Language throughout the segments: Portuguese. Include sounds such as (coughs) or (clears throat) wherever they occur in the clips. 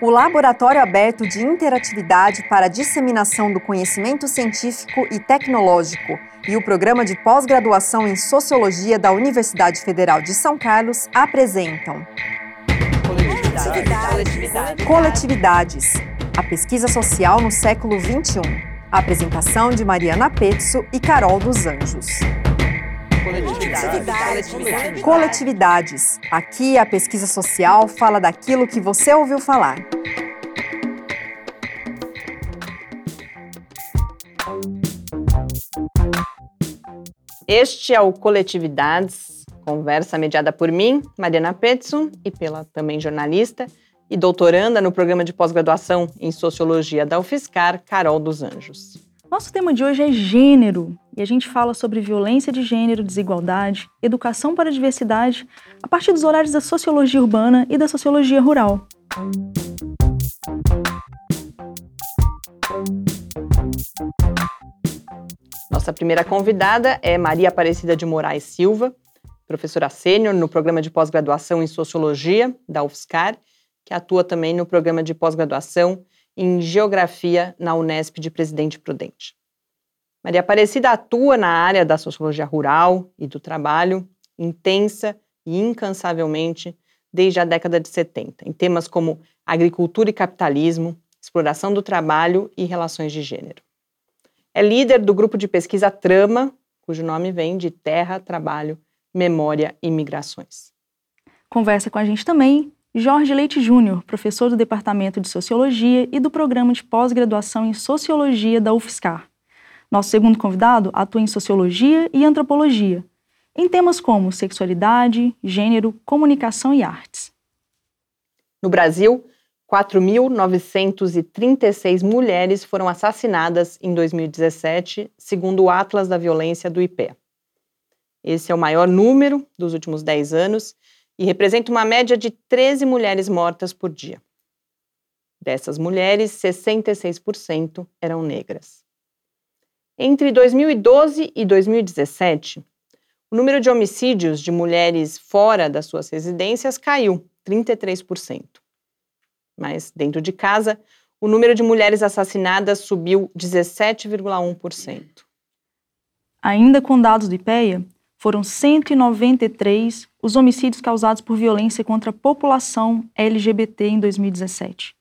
o Laboratório Aberto de Interatividade para a Disseminação do Conhecimento Científico e Tecnológico e o Programa de Pós-Graduação em Sociologia da Universidade Federal de São Carlos apresentam Coletividades. Coletividades. A pesquisa social no século XXI. A apresentação de Mariana Pezzo e Carol dos Anjos. Coletividades. Coletividades. Aqui a pesquisa social fala daquilo que você ouviu falar. Este é o Coletividades, conversa mediada por mim, Mariana Petson, e pela também jornalista e doutoranda no programa de pós-graduação em Sociologia da UFSCar, Carol dos Anjos. Nosso tema de hoje é gênero e a gente fala sobre violência de gênero, desigualdade, educação para a diversidade, a partir dos horários da sociologia urbana e da sociologia rural. Nossa primeira convidada é Maria Aparecida de Moraes Silva, professora sênior no programa de pós-graduação em Sociologia da UFSCar, que atua também no programa de pós-graduação em Geografia na Unesp de Presidente Prudente. Maria Aparecida atua na área da sociologia rural e do trabalho, intensa e incansavelmente desde a década de 70, em temas como agricultura e capitalismo, exploração do trabalho e relações de gênero. É líder do grupo de pesquisa Trama, cujo nome vem de Terra, Trabalho, Memória e Migrações. Conversa com a gente também Jorge Leite Júnior, professor do Departamento de Sociologia e do Programa de Pós-Graduação em Sociologia da UFSCar. Nosso segundo convidado atua em Sociologia e Antropologia, em temas como sexualidade, gênero, comunicação e artes. No Brasil, 4.936 mulheres foram assassinadas em 2017, segundo o Atlas da Violência do IPE. Esse é o maior número dos últimos 10 anos e representa uma média de 13 mulheres mortas por dia. Dessas mulheres, 66% eram negras. Entre 2012 e 2017, o número de homicídios de mulheres fora das suas residências caiu 33%. Mas dentro de casa, o número de mulheres assassinadas subiu 17,1%. Ainda com dados do IPEA, foram 193 os homicídios causados por violência contra a população LGBT em 2017.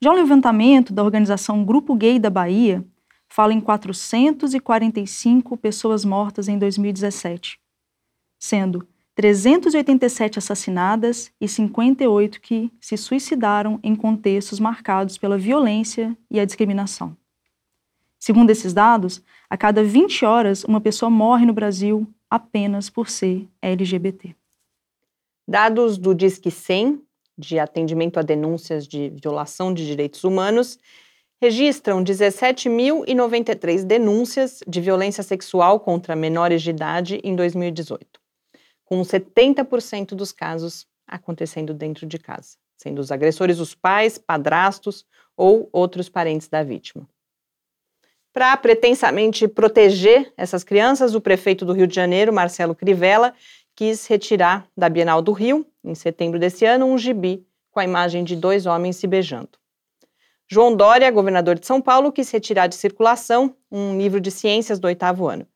Já o levantamento da organização Grupo Gay da Bahia fala em 445 pessoas mortas em 2017, sendo 387 assassinadas e 58 que se suicidaram em contextos marcados pela violência e a discriminação. Segundo esses dados, a cada 20 horas uma pessoa morre no Brasil apenas por ser LGBT. Dados do Disque 100, de atendimento a denúncias de violação de direitos humanos, registram 17.093 denúncias de violência sexual contra menores de idade em 2018, com 70% dos casos acontecendo dentro de casa, sendo os agressores os pais, padrastos ou outros parentes da vítima. Para pretensamente proteger essas crianças, o prefeito do Rio de Janeiro, Marcelo Crivella, quis retirar da Bienal do Rio, em setembro desse ano, um gibi com a imagem de dois homens se beijando. João Dória, governador de São Paulo, quis retirar de circulação um livro de ciências do oitavo ano,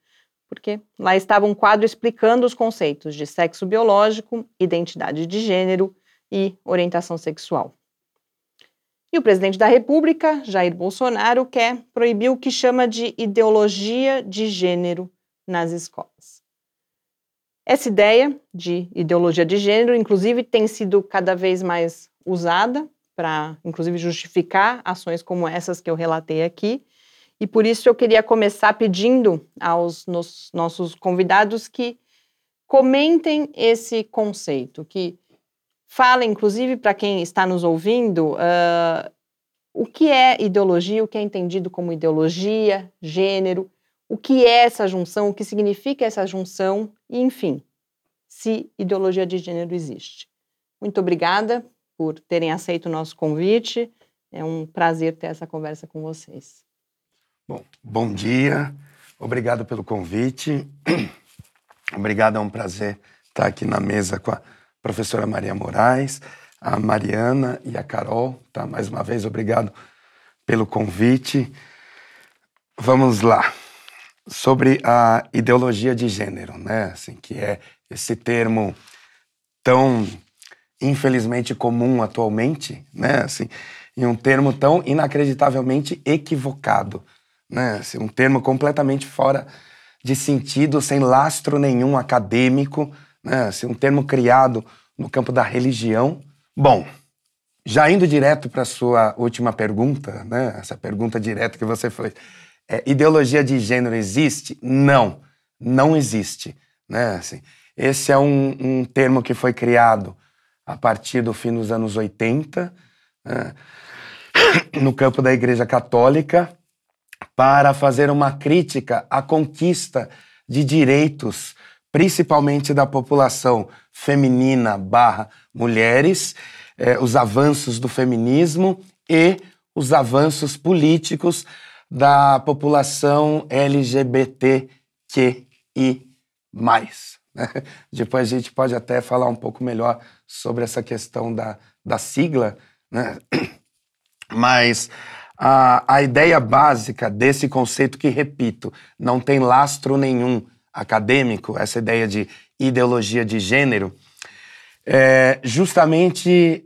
porque lá estava um quadro explicando os conceitos de sexo biológico, identidade de gênero e orientação sexual. E o presidente da República, Jair Bolsonaro, quer proibir o que chama de ideologia de gênero nas escolas. Essa ideia de ideologia de gênero, inclusive, tem sido cada vez mais usada para, inclusive, justificar ações como essas que eu relatei aqui. E por isso eu queria começar pedindo aos nos, nossos convidados que comentem esse conceito, que fala, inclusive, para quem está nos ouvindo, uh, o que é ideologia, o que é entendido como ideologia, gênero, o que é essa junção, o que significa essa junção, e, enfim, se ideologia de gênero existe. Muito obrigada por terem aceito o nosso convite. É um prazer ter essa conversa com vocês. Bom, bom dia. Obrigado pelo convite. (clears throat) Obrigado, é um prazer estar aqui na mesa com a professora Maria Moraes. a Mariana e a Carol, tá? Mais uma vez, obrigado pelo convite. Vamos lá. Sobre a ideologia de gênero, né? Assim, que é esse termo tão infelizmente comum atualmente, né? Assim, e um termo tão inacreditavelmente equivocado, né? Assim, um termo completamente fora de sentido, sem lastro nenhum acadêmico, né? Assim, um termo criado no campo da religião. Bom, já indo direto para a sua última pergunta, né? Essa pergunta direta que você fez. É, ideologia de gênero existe? Não, não existe, né? Assim, esse é um, um termo que foi criado a partir do fim dos anos 80, né, (coughs) no campo da Igreja Católica, para fazer uma crítica à conquista de direitos, principalmente da população feminina barra mulheres, eh, os avanços do feminismo e os avanços políticos da população LGBTQI+. (laughs) Depois a gente pode até falar um pouco melhor sobre essa questão da, da sigla, né? (clears throat) mas a, a ideia básica desse conceito, que repito, não tem lastro nenhum acadêmico, essa ideia de ideologia de gênero, é justamente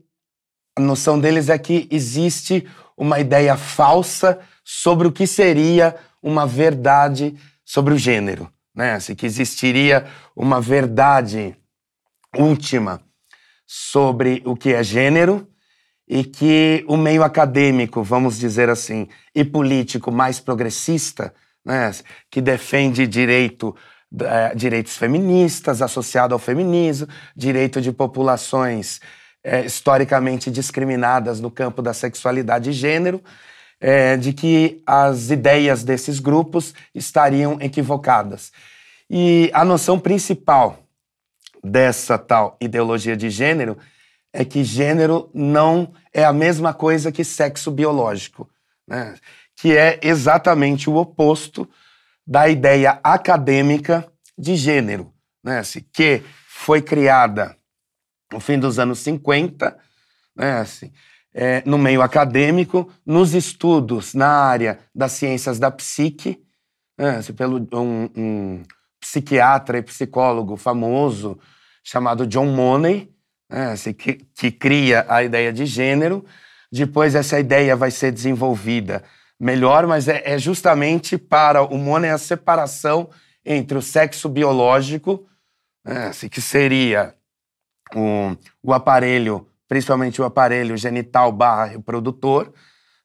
a noção deles é que existe uma ideia falsa sobre o que seria uma verdade sobre o gênero, né? Assim, que existiria uma verdade última sobre o que é gênero e que o meio acadêmico, vamos dizer assim, e político mais progressista, né, que defende direito, é, direitos feministas associado ao feminismo, direito de populações é, historicamente discriminadas no campo da sexualidade e gênero, é, de que as ideias desses grupos estariam equivocadas. E a noção principal dessa tal ideologia de gênero é que gênero não é a mesma coisa que sexo biológico, né? que é exatamente o oposto da ideia acadêmica de gênero, né? Assim, que foi criada no fim dos anos 50, né? Assim, é, no meio acadêmico, nos estudos na área das ciências da psique, né? assim, pelo um, um psiquiatra e psicólogo famoso chamado John Money, né, assim, que, que cria a ideia de gênero. Depois essa ideia vai ser desenvolvida melhor, mas é, é justamente para o Money a separação entre o sexo biológico, né, assim, que seria o, o aparelho, principalmente o aparelho genital barra reprodutor,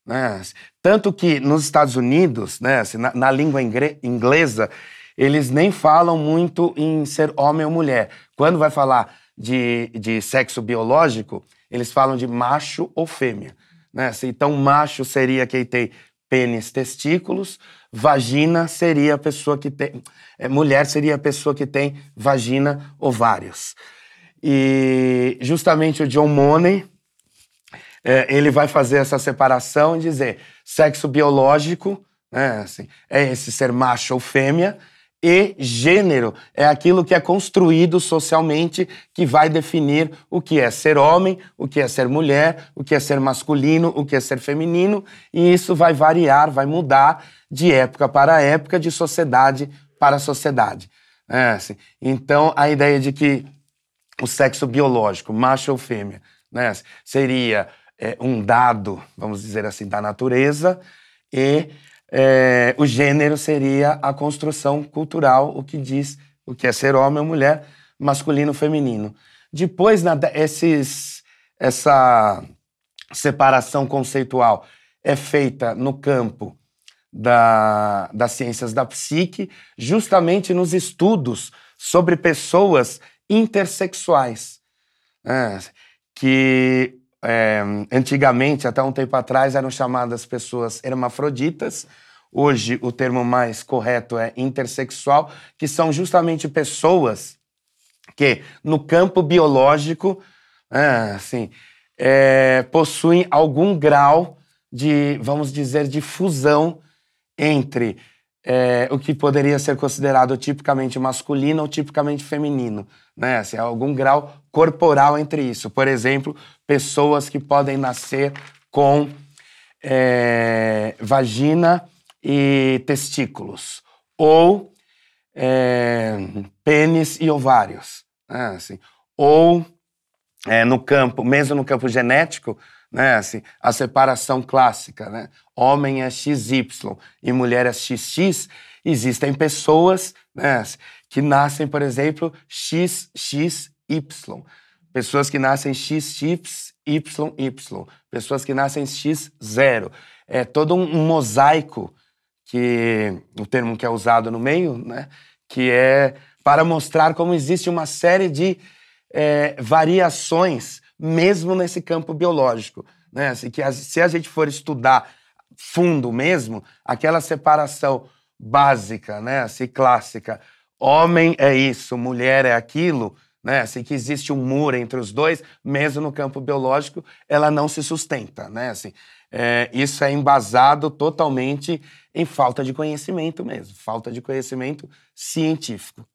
né? Tanto que nos Estados Unidos, né, assim, na, na, língua inglesa, eles nem falam muito em ser homem ou mulher. Quando vai falar de, de sexo biológico, eles falam de macho ou fêmea. Né? Assim, então, macho seria quem tem pênis, testículos, vagina seria a pessoa que tem. É, mulher seria a pessoa que tem vagina, ovários. E justamente o John Money, é, ele vai fazer essa separação e dizer sexo biológico, né, assim, é esse ser macho ou fêmea, e gênero é aquilo que é construído socialmente que vai definir o que é ser homem, o que é ser mulher, o que é ser masculino, o que é ser feminino, e isso vai variar, vai mudar de época para época, de sociedade para sociedade. É, assim. Então, a ideia de que o sexo biológico, macho ou fêmea, né, seria é, um dado, vamos dizer assim, da natureza, e é, o gênero seria a construção cultural, o que diz o que é ser homem ou mulher, masculino ou feminino. Depois, na, esses, essa separação conceitual é feita no campo da, das ciências da psique, justamente nos estudos sobre pessoas intersexuais, né, que é, antigamente, até um tempo atrás, eram chamadas pessoas hermafroditas. Hoje, o termo mais correto é intersexual, que são justamente pessoas que, no campo biológico, assim, é, possuem algum grau de, vamos dizer, de fusão entre é, o que poderia ser considerado tipicamente masculino ou tipicamente feminino. Né? Assim, algum grau corporal entre isso. Por exemplo, pessoas que podem nascer com é, vagina e testículos, ou é, pênis e ovários, né? assim, ou é, no campo, mesmo no campo genético, né, assim, a separação clássica, né, homem é XY e mulher é XX, existem pessoas né, assim, que nascem, por exemplo, XXY, pessoas que nascem XXYY, pessoas que nascem X0. É todo um, mosaico que o termo que é usado no meio, né, que é para mostrar como existe uma série de é, variações, mesmo nesse campo biológico. Né? Assim, que se a gente for estudar fundo mesmo, aquela separação básica, né, assim, clássica, homem é isso, mulher é aquilo, né, assim, que existe um muro entre os dois, mesmo no campo biológico, ela não se sustenta, né, assim, é, isso é embasado totalmente em falta de conhecimento mesmo, falta de conhecimento científico.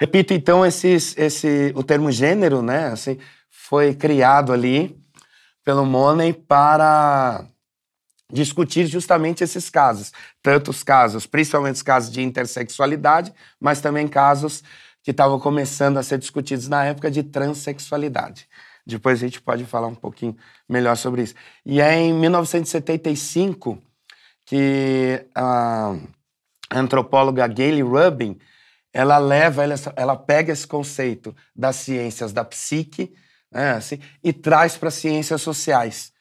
Repito, então, esses, esse, o termo gênero, né, assim, foi criado ali pelo Money para discutir justamente esses casos, tanto os casos, principalmente os casos de intersexualidade, mas também casos que estavam começando a ser discutidos na época de transexualidade. Depois a gente pode falar um pouquinho melhor sobre isso. E é em 1975 que a antropóloga Gayle Rubin ela leva, ela, ela pega esse conceito das ciências da psique né, assim, e traz para as ciências sociais.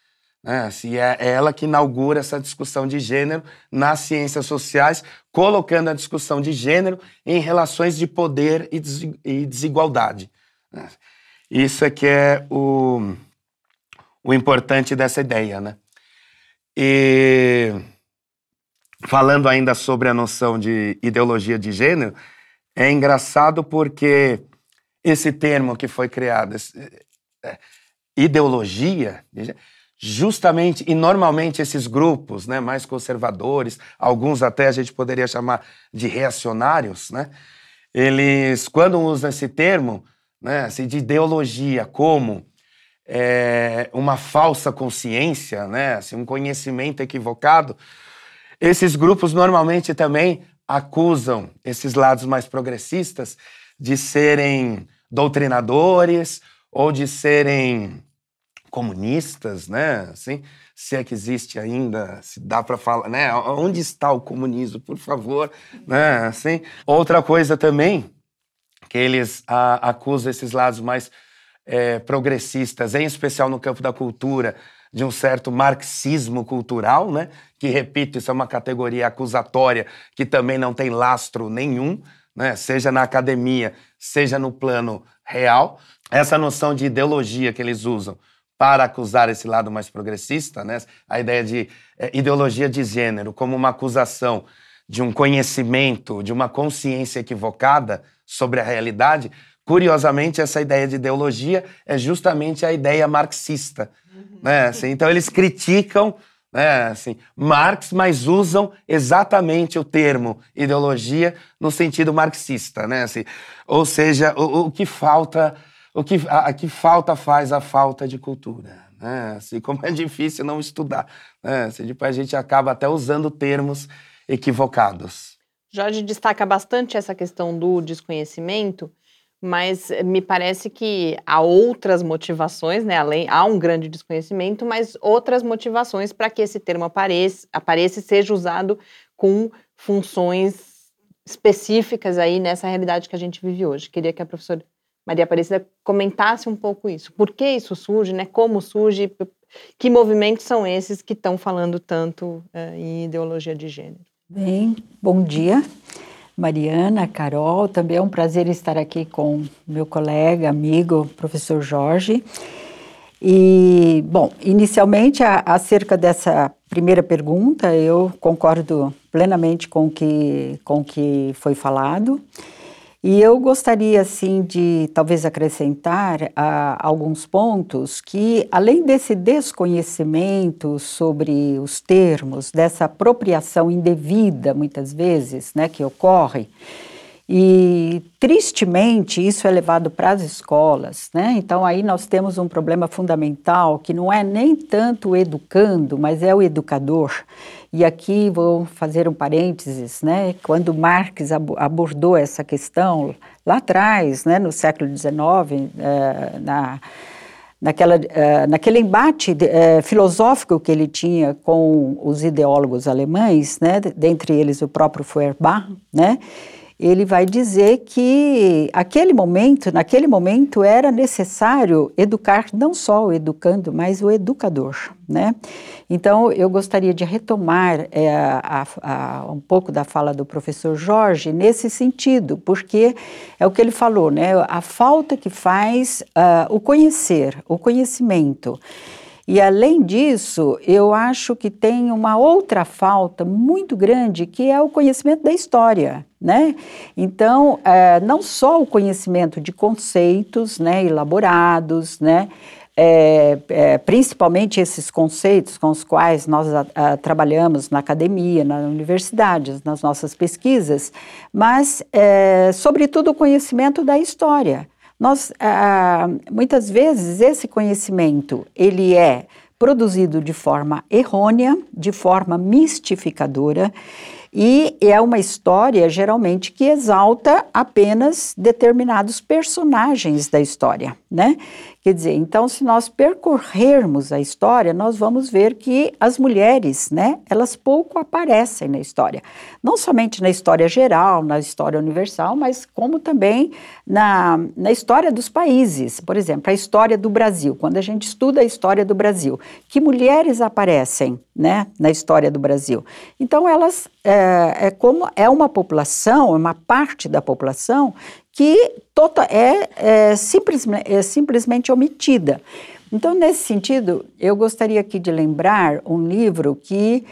Né, assim, é, é ela que inaugura essa discussão de gênero nas ciências sociais, colocando a discussão de gênero em relações de poder e desigualdade. Né. Isso é que é o, o importante dessa ideia, né? E falando ainda sobre a noção de ideologia de gênero, é engraçado porque esse termo que foi criado, é, ideologia, justamente e normalmente esses grupos, né, mais conservadores, alguns até a gente poderia chamar de reacionários, né, eles quando usam esse termo, né, assim, de ideologia como é, uma falsa consciência, né, assim, um conhecimento equivocado, esses grupos normalmente também acusam esses lados mais progressistas de serem doutrinadores ou de serem comunistas, né? Assim, se é que existe ainda, se dá para falar, né? Onde está o comunismo, por favor, né? Assim, outra coisa também que eles a, acusam esses lados mais é, progressistas, em especial no campo da cultura, de um certo marxismo cultural, né? Que repito, isso é uma categoria acusatória que também não tem lastro nenhum, né? Seja na academia, seja no plano real. Essa noção de ideologia que eles usam para acusar esse lado mais progressista, né? A ideia de é, ideologia de gênero como uma acusação de um conhecimento, de uma consciência equivocada sobre a realidade. Curiosamente, essa ideia de ideologia é justamente a ideia marxista, uhum. né? Assim, então eles criticam né, assim, Marx, mas usam exatamente o termo ideologia no sentido marxista, né? Assim, ou seja, o, o que falta o que, a, a, que falta faz a falta de cultura. Né? Assim, como é difícil não estudar. Né? Assim, depois a gente acaba até usando termos equivocados. Jorge destaca bastante essa questão do desconhecimento, mas me parece que há outras motivações, né? Além, há um grande desconhecimento, mas outras motivações para que esse termo apareça, apareça e seja usado com funções específicas aí nessa realidade que a gente vive hoje. Queria que a professora Maria Aparecida comentasse um pouco isso. Por que isso surge, né? Como surge? Que movimentos são esses que estão falando tanto uh, em ideologia de gênero? Bem, bom dia, Mariana, Carol. Também é um prazer estar aqui com meu colega, amigo, professor Jorge. E, bom, inicialmente, a, acerca dessa primeira pergunta, eu concordo plenamente com que, o com que foi falado. E eu gostaria, assim, de talvez acrescentar uh, alguns pontos que, além desse desconhecimento sobre os termos, dessa apropriação indevida, muitas vezes, né, que ocorre, E, tristemente, isso é levado para as escolas, né? Então, aí nós temos um problema fundamental que não é nem tanto o educando, mas é o educador. E aqui vou fazer um parênteses, né? Quando Marx abordou essa questão lá atrás, né, no século XIX, eh, na naquela, uh, naquele embate uh, filosófico que ele tinha com os ideólogos alemães, né, dentre eles o próprio Feuerbach, né, ele vai dizer que aquele momento, naquele momento era necessário educar não só o educando, mas o educador, né? Então eu gostaria de retomar é, a, a, um pouco da fala do professor Jorge nesse sentido, porque é o que ele falou, né? A falta que faz uh, o conhecer, o conhecimento. E além disso, eu acho que tem uma outra falta muito grande que é o conhecimento da história. Né? Então, é, não só o conhecimento de conceitos né, elaborados, né, é, é, principalmente esses conceitos com os quais nós a, a, trabalhamos na academia, nas universidades, nas nossas pesquisas, mas, sobretudo, o conhecimento da história. Nós, ah, muitas vezes, esse conhecimento, ele é produzido de forma errônea, de forma mistificadora, e é uma história, geralmente, que exalta apenas determinados personagens da história, né? Quer dizer, então, se nós percorrermos a história, nós vamos ver que as mulheres, né, elas pouco aparecem na história. Não somente na história geral, na história universal, mas como também na, na história dos países. Por exemplo, a história do Brasil. Quando a gente estuda a história do Brasil, que mulheres aparecem, né, na história do Brasil? Então, elas, é, é como é uma população, é uma parte da população que tota, é, é, simplesmente, é simplesmente omitida. Então, nesse sentido, eu gostaria aqui de lembrar um livro que,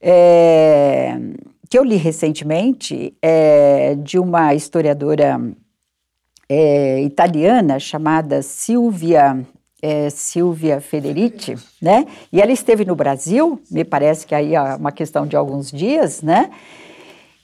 é, que eu li recentemente, é, de uma historiadora é, italiana chamada Silvia é, Silvia Federici, né? E ela esteve no Brasil, me parece que aí é uma questão de alguns dias, né?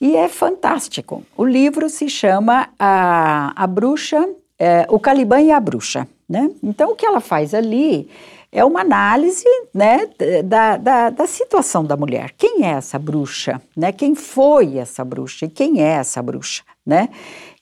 E é fantástico. O livro se chama A, a Bruxa, é, O Caliban e a Bruxa. Né? Então, o que ela faz ali é uma análise né, da, da, da, situação da mulher. Quem é essa bruxa? Né? Quem foi essa bruxa? E quem é essa bruxa? Né?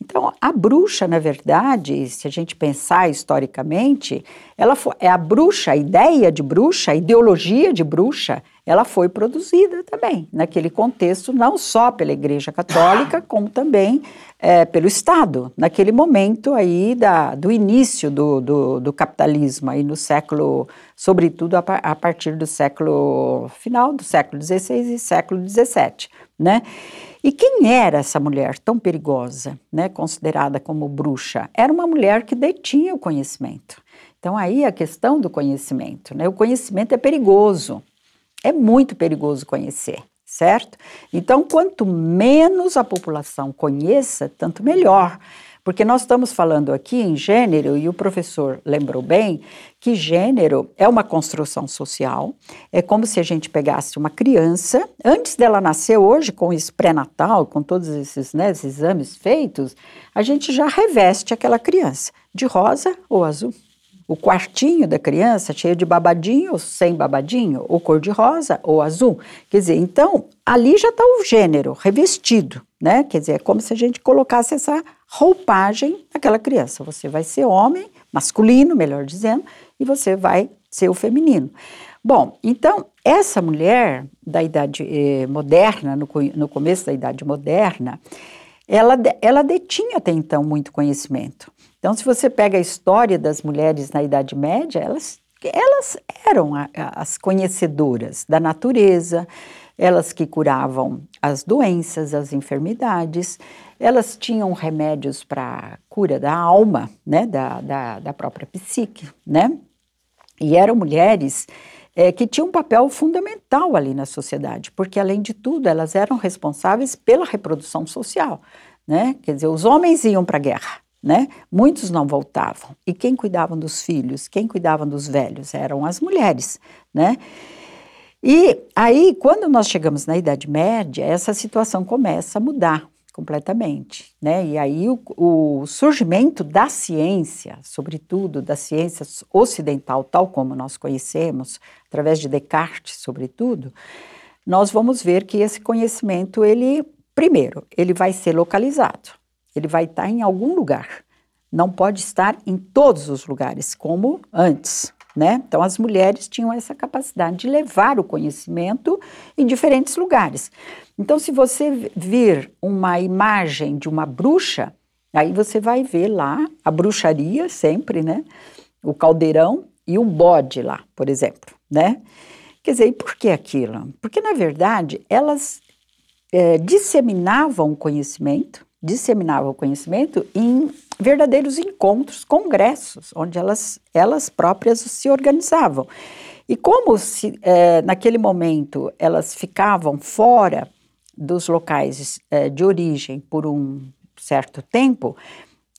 Então, a bruxa, na verdade, se a gente pensar historicamente, ela foi, é a bruxa, a ideia de bruxa, a ideologia de bruxa, ela foi produzida também naquele contexto, não só pela Igreja Católica, (coughs) como também é, pelo Estado, naquele momento aí da, do início do, do, do capitalismo, aí no século, sobretudo a, a, partir do século, final do século XVI e século XVII, né? E quem era essa mulher tão perigosa, né, considerada como bruxa? Era uma mulher que detinha o conhecimento. Então aí a questão do conhecimento, né? O conhecimento é perigoso. É muito perigoso conhecer, certo? Então, quanto menos a população conheça, tanto melhor. Porque nós estamos falando aqui em gênero, e o professor lembrou bem, que gênero é uma construção social, é como se a gente pegasse uma criança, antes dela nascer hoje, com esse pré-natal, com todos esses, né, esses exames feitos, a gente já reveste aquela criança de rosa ou azul. O quartinho da criança cheio de babadinho sem babadinho, ou cor de rosa ou azul. Quer dizer, então ali já está o gênero revestido, né? Quer dizer, é como se a gente colocasse essa roupagem naquela criança. Você vai ser homem, masculino, melhor dizendo, e você vai ser o feminino. Bom, então, essa mulher da idade eh, moderna, no, no, começo da idade moderna, ela, ela detinha até então muito conhecimento. Então, se você pega a história das mulheres na Idade Média, elas, elas eram a, as conhecedoras da natureza, elas que curavam as doenças, as enfermidades, elas tinham remédios para cura da alma, né, da, da, da, própria psique, né? E eram mulheres é, que tinham um papel fundamental ali na sociedade, porque além de tudo elas eram responsáveis pela reprodução social, né? Quer dizer, os homens iam para a guerra, né? Muitos não voltavam. E quem cuidava dos filhos, quem cuidava dos velhos eram as mulheres, né? E aí, quando nós chegamos na Idade Média, essa situação começa a mudar. completamente, né? E aí o, o, surgimento da ciência, sobretudo da ciência ocidental, tal como nós conhecemos, através de Descartes, sobretudo, nós vamos ver que esse conhecimento, ele, primeiro, ele vai ser localizado, ele vai estar em algum lugar, não pode estar em todos os lugares, como antes, né? Então, as mulheres tinham essa capacidade de levar o conhecimento em diferentes lugares. Então, se você vir uma imagem de uma bruxa, aí você vai ver lá a bruxaria sempre, né? O caldeirão e um bode lá, por exemplo, né? Quer dizer, e por que aquilo? Porque, na verdade, elas é, disseminavam o conhecimento, disseminavam o conhecimento em verdadeiros encontros, congressos, onde elas, elas próprias se organizavam. E como se, é, naquele momento elas ficavam fora dos locais é, de origem por um certo tempo,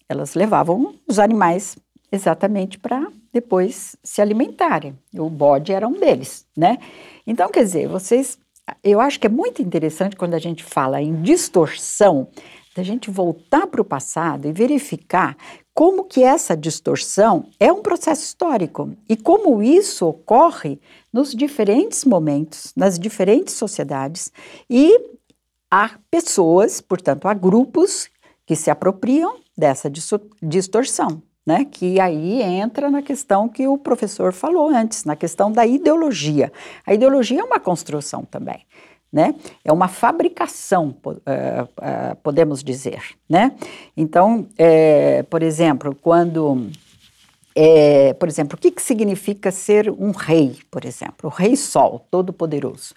elas levavam os animais exatamente para depois se alimentarem. O bode era um deles, né? Então, quer dizer, vocês, eu acho que é muito interessante quando a gente fala em distorção, da gente voltar para o passado e verificar como que essa distorção é um processo histórico e como isso ocorre nos diferentes momentos, nas diferentes sociedades e há pessoas, portanto, há grupos que se apropriam dessa distorção, né? Que aí entra na questão que o professor falou antes, na questão da ideologia. A ideologia é uma construção também né? É uma fabricação, uh, uh, podemos dizer, né? Então, é, por exemplo, quando, é, por exemplo, o que, que significa ser um rei, por exemplo, o rei Sol, todo-poderoso?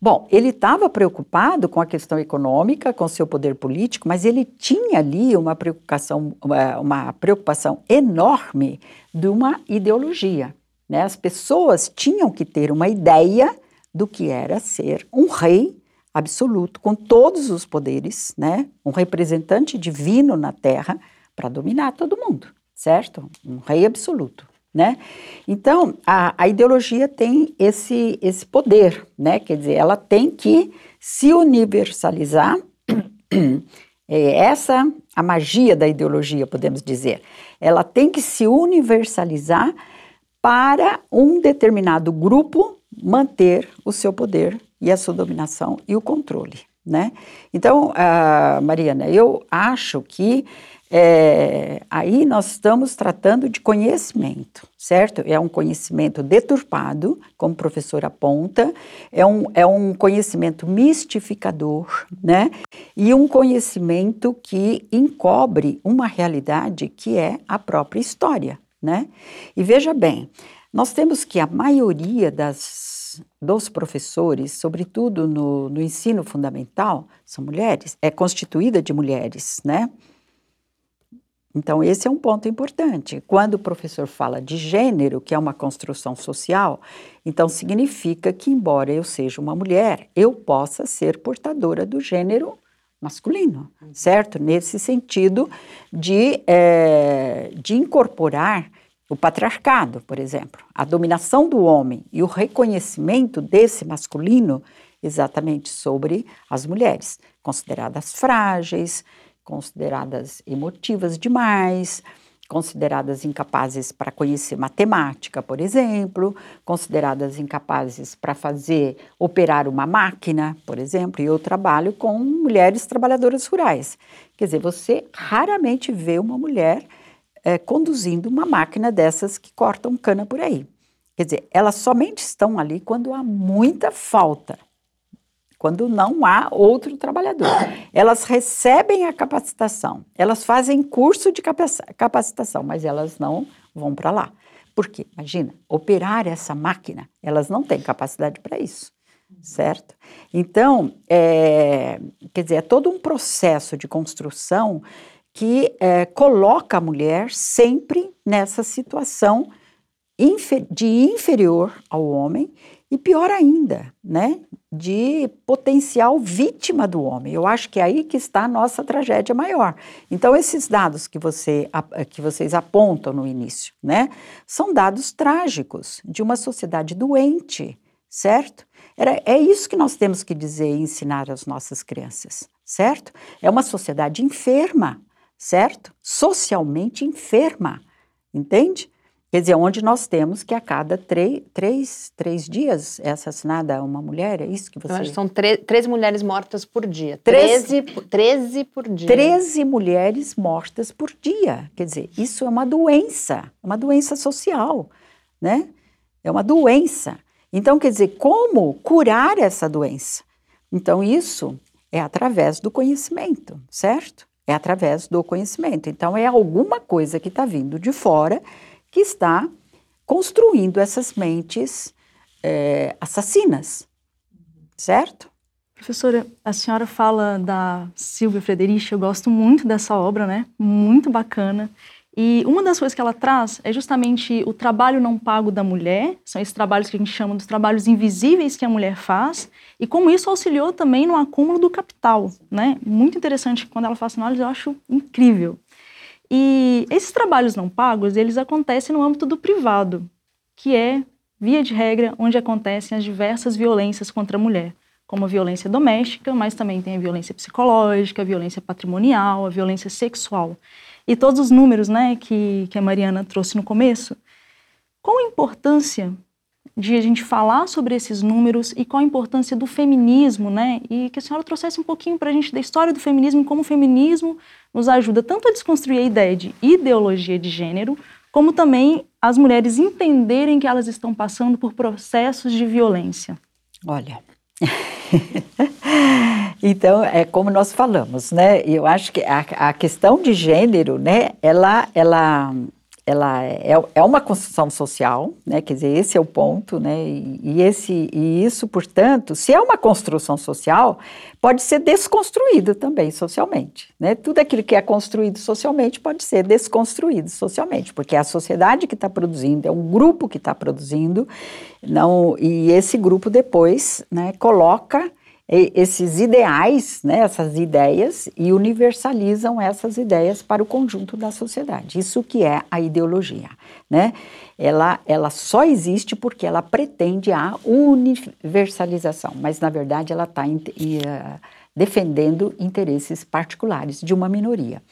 Bom, ele estava preocupado com a questão econômica, com seu poder político, mas ele tinha ali uma preocupação, uma, uma preocupação enorme de uma ideologia. Né? As pessoas tinham que ter uma ideia do que era ser um rei absoluto, com todos os poderes, né? Um representante divino na terra para dominar todo mundo, certo? Um rei absoluto, né? Então, a, a ideologia tem esse, esse poder, né? Quer dizer, ela tem que se universalizar. (clears throat) É essa a magia da ideologia, podemos dizer. Ela tem que se universalizar para um determinado grupo manter o seu poder e a sua dominação e o controle, né? Então, uh, Mariana, eu acho que é, aí nós estamos tratando de conhecimento, certo? É um conhecimento deturpado, como o professor aponta, é um, é um conhecimento mistificador, né? E um conhecimento que encobre uma realidade que é a própria história, né? E veja bem, nós temos que a maioria das, dos professores, sobretudo no, no ensino fundamental, são mulheres, é constituída de mulheres, né? Então, esse é um ponto importante. Quando o professor fala de gênero, que é uma construção social, então significa que, embora eu seja uma mulher, eu possa ser portadora do gênero masculino, certo? Nesse sentido de, é, de incorporar o patriarcado, por exemplo, a dominação do homem e o reconhecimento desse masculino exatamente sobre as mulheres, consideradas frágeis, consideradas emotivas demais, consideradas incapazes para conhecer matemática, por exemplo, consideradas incapazes para fazer operar uma máquina, por exemplo, e eu trabalho com mulheres trabalhadoras rurais. Quer dizer, você raramente vê uma mulher é, conduzindo uma máquina dessas que cortam cana por aí. Quer dizer, elas somente estão ali quando há muita falta, quando não há outro trabalhador. Elas recebem a capacitação, elas fazem curso de capacitação, mas elas não vão para lá. Por quê? Imagina, operar essa máquina, elas não têm capacidade para isso, certo? Então, é, quer dizer, é todo um processo de construção que é, coloca a mulher sempre nessa situação de inferior ao homem e pior ainda, né, de potencial vítima do homem. Eu acho que é aí que está a nossa tragédia maior. Então esses dados que, você, que vocês apontam no início, né, são dados trágicos de uma sociedade doente, certo? Era, é isso que nós temos que dizer e ensinar às nossas crianças certo? É uma sociedade enferma, certo? Socialmente enferma, entende? Quer dizer, onde nós temos que a cada três, três, dias é assassinada uma mulher, é isso que você... Que são três mulheres mortas por dia. Treze, treze por dia. Treze mulheres mortas por dia. Quer dizer, isso é uma doença, uma doença social, né? É uma doença. Então, quer dizer, como curar essa doença? Então, isso é através do conhecimento, certo? É através do conhecimento. Então, é alguma coisa que está vindo de fora que está construindo essas mentes é, assassinas, certo? Professora, a senhora fala da Silvia Frederici, eu gosto muito dessa obra, né? Muito bacana. E uma das coisas que ela traz é justamente o trabalho não pago da mulher, são esses trabalhos que a gente chama dos trabalhos invisíveis que a mulher faz, e como isso auxiliou também no acúmulo do capital, né? Muito interessante quando ela faz análise, eu acho incrível. E esses trabalhos não pagos, eles acontecem no âmbito do privado, que é, via de regra, onde acontecem as diversas violências contra a mulher, como a violência doméstica, mas também tem a violência psicológica, a violência patrimonial, a violência sexual. E todos os números né, que, que a Mariana trouxe no começo, qual a importância de a gente falar sobre esses números e qual a importância do feminismo, né? E que a senhora trouxesse um pouquinho para a gente da história do feminismo, como o feminismo nos ajuda tanto a desconstruir a ideia de ideologia de gênero, como também as mulheres entenderem que elas estão passando por processos de violência. Olha. (laughs) então, é como nós falamos, né? Eu acho que a, a questão de gênero, né, ela, ela ela é, é uma construção social, né? Quer dizer, esse é o ponto, né? E, e, esse e isso, portanto, se é uma construção social, pode ser desconstruído também socialmente, né? Tudo aquilo que é construído socialmente pode ser desconstruído socialmente, porque é a sociedade que está produzindo, é um grupo que está produzindo, não e esse grupo depois, né? Coloca esses ideais, né, essas ideias, e universalizam essas ideias para o conjunto da sociedade. Isso que é a ideologia. Né? Ela, ela só existe porque ela pretende a universalização, mas na verdade ela está uh, defendendo interesses particulares de uma minoria.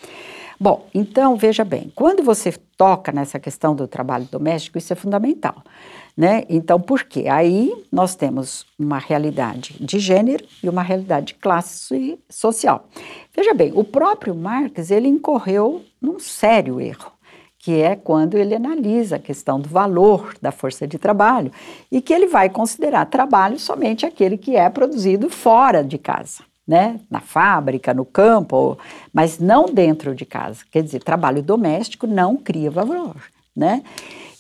Bom, então veja bem, quando você toca nessa questão do trabalho doméstico, isso é fundamental. Né? Então, por quê? Aí nós temos uma realidade de gênero e uma realidade de classe social. Veja bem, o próprio Marx ele incorreu num sério erro, que é quando ele analisa a questão do valor da força de trabalho e que ele vai considerar trabalho somente aquele que é produzido fora de casa. Né, na fábrica, no campo, mas não dentro de casa. Quer dizer, trabalho doméstico não cria valor, né?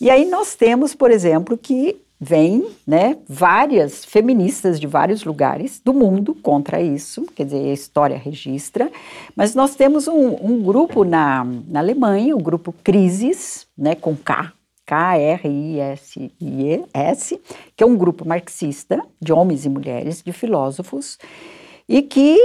E aí nós temos, por exemplo, que vem né, várias feministas de vários lugares do mundo contra isso, quer dizer, a história registra, mas nós temos um, um grupo na, na Alemanha, o grupo Crisis, né, com K, K-R-I-S-I-E-S, que é um grupo marxista de homens e mulheres, de filósofos, e que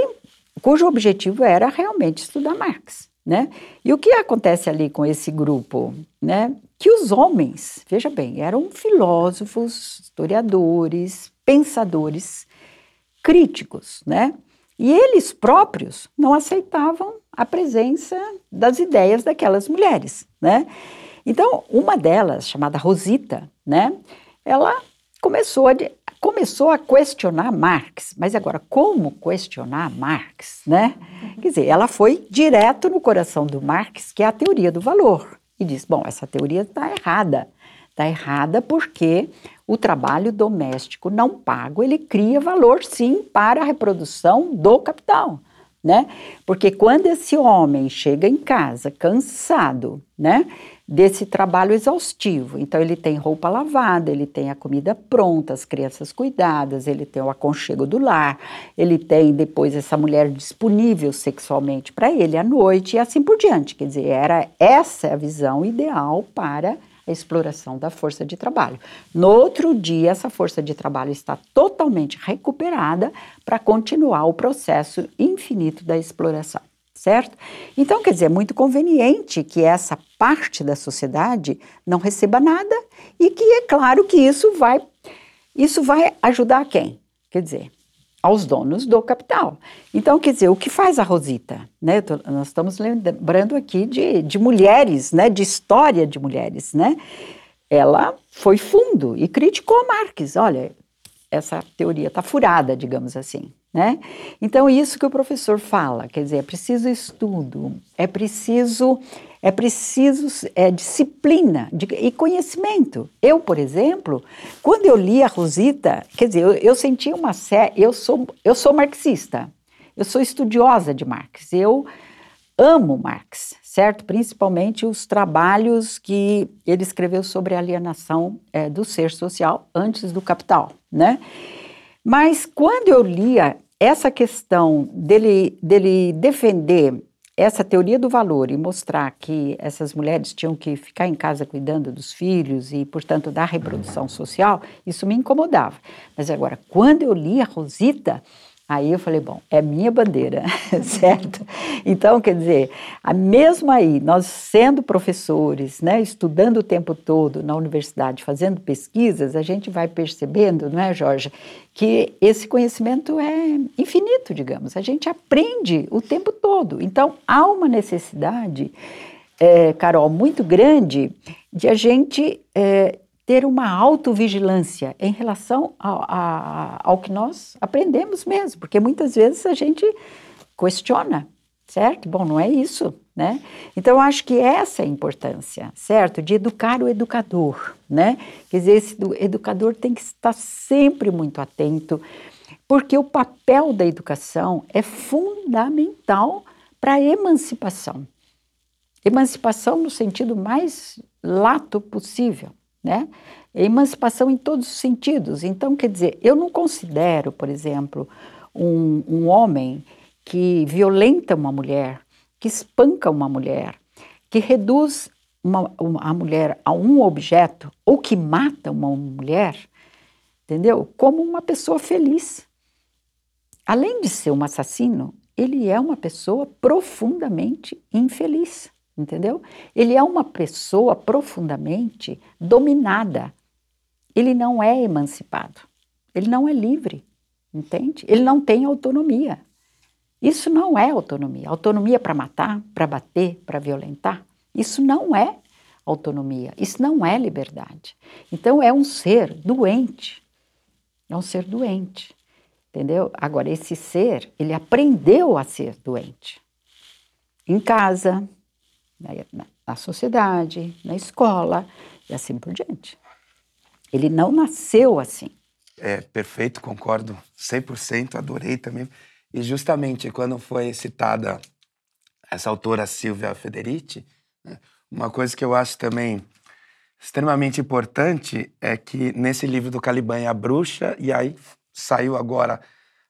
cujo objetivo era realmente estudar Marx. Né? E o que acontece ali com esse grupo? Né? Que os homens, veja bem, eram filósofos, historiadores, pensadores, críticos, né? E eles próprios não aceitavam a presença das ideias daquelas mulheres, né? Então, uma delas, chamada Rosita, né? Ela começou a, começou a questionar Marx, mas agora como questionar Marx, né? Quer dizer, ela foi direto no coração do Marx, que é a teoria do valor, e diz: bom, essa teoria está errada. Está errada porque o trabalho doméstico não pago ele cria valor sim para a reprodução do capital. Né? Porque quando esse homem chega em casa cansado, né, desse trabalho exaustivo. Então, ele tem roupa lavada, ele tem a comida pronta, as crianças cuidadas, ele tem o aconchego do lar, ele tem depois essa mulher disponível sexualmente para ele à noite e assim por diante. Quer dizer, era essa a visão ideal para a exploração da força de trabalho. No outro dia, essa força de trabalho está totalmente recuperada para continuar o processo infinito da exploração certo? Então, quer dizer, é muito conveniente que essa parte da sociedade não receba nada e que é claro que isso vai isso vai ajudar quem? Quer dizer, aos donos do capital. Então, quer dizer, o que faz a Rosita? Né? Nós estamos lembrando aqui de, de mulheres, né? de história de mulheres. Né? Ela foi fundo e criticou Marx. Olha, essa teoria está furada, digamos assim. Né? Então, isso que o professor fala, quer dizer, é preciso estudo, é preciso é preciso é, disciplina de, e conhecimento. Eu, por exemplo, quando eu li a Rosita, quer dizer, eu, eu senti uma série. Eu sou, eu sou marxista, eu sou estudiosa de Marx, eu amo Marx, certo? Principalmente os trabalhos que ele escreveu sobre a alienação é, do ser social antes do capital, né? Mas quando eu lia essa questão dele, dele defender essa teoria do valor e mostrar que essas mulheres tinham que ficar em casa cuidando dos filhos e, portanto, da reprodução social, isso me incomodava. Mas agora, quando eu li a Rosita, Aí eu falei, bom, é minha bandeira, (laughs) certo? Então, quer dizer, mesmo aí, nós sendo professores, né, estudando o tempo todo na universidade, fazendo pesquisas, a gente vai percebendo, não é, Jorge, que esse conhecimento é infinito, digamos. A gente aprende o tempo todo. Então, há uma necessidade, é, Carol, muito grande de a gente é, ter uma autovigilância em relação ao, a, ao que nós aprendemos mesmo, porque muitas vezes a gente questiona, certo? Bom, não é isso, né? Então, acho que essa é a importância, certo? De educar o educador, né? Quer dizer, esse educador tem que estar sempre muito atento, porque o papel da educação é fundamental para a emancipação. Emancipação no sentido mais lato possível né? Emancipação em todos os sentidos. Então, quer dizer, eu não considero, por exemplo, um, um homem que violenta uma mulher, que espanca uma mulher, que reduz uma, uma, a mulher a um objeto ou que mata uma mulher, entendeu? Como uma pessoa feliz. Além de ser um assassino, ele é uma pessoa profundamente infeliz entendeu? Ele é uma pessoa profundamente dominada. Ele não é emancipado. Ele não é livre, entende? Ele não tem autonomia. Isso não é autonomia. Autonomia para matar, para bater, para violentar. Isso não é autonomia. Isso não é liberdade. Então é um ser doente. É um ser doente. Entendeu? Agora, esse ser, ele aprendeu a ser doente. Em casa, na, na sociedade, na escola e assim por diante. Ele não nasceu assim. É, perfeito, concordo 100%, adorei também. E justamente quando foi citada essa autora Silvia Federici, né, uma coisa que eu acho também extremamente importante é que nesse livro do Caliban é a bruxa, e aí saiu agora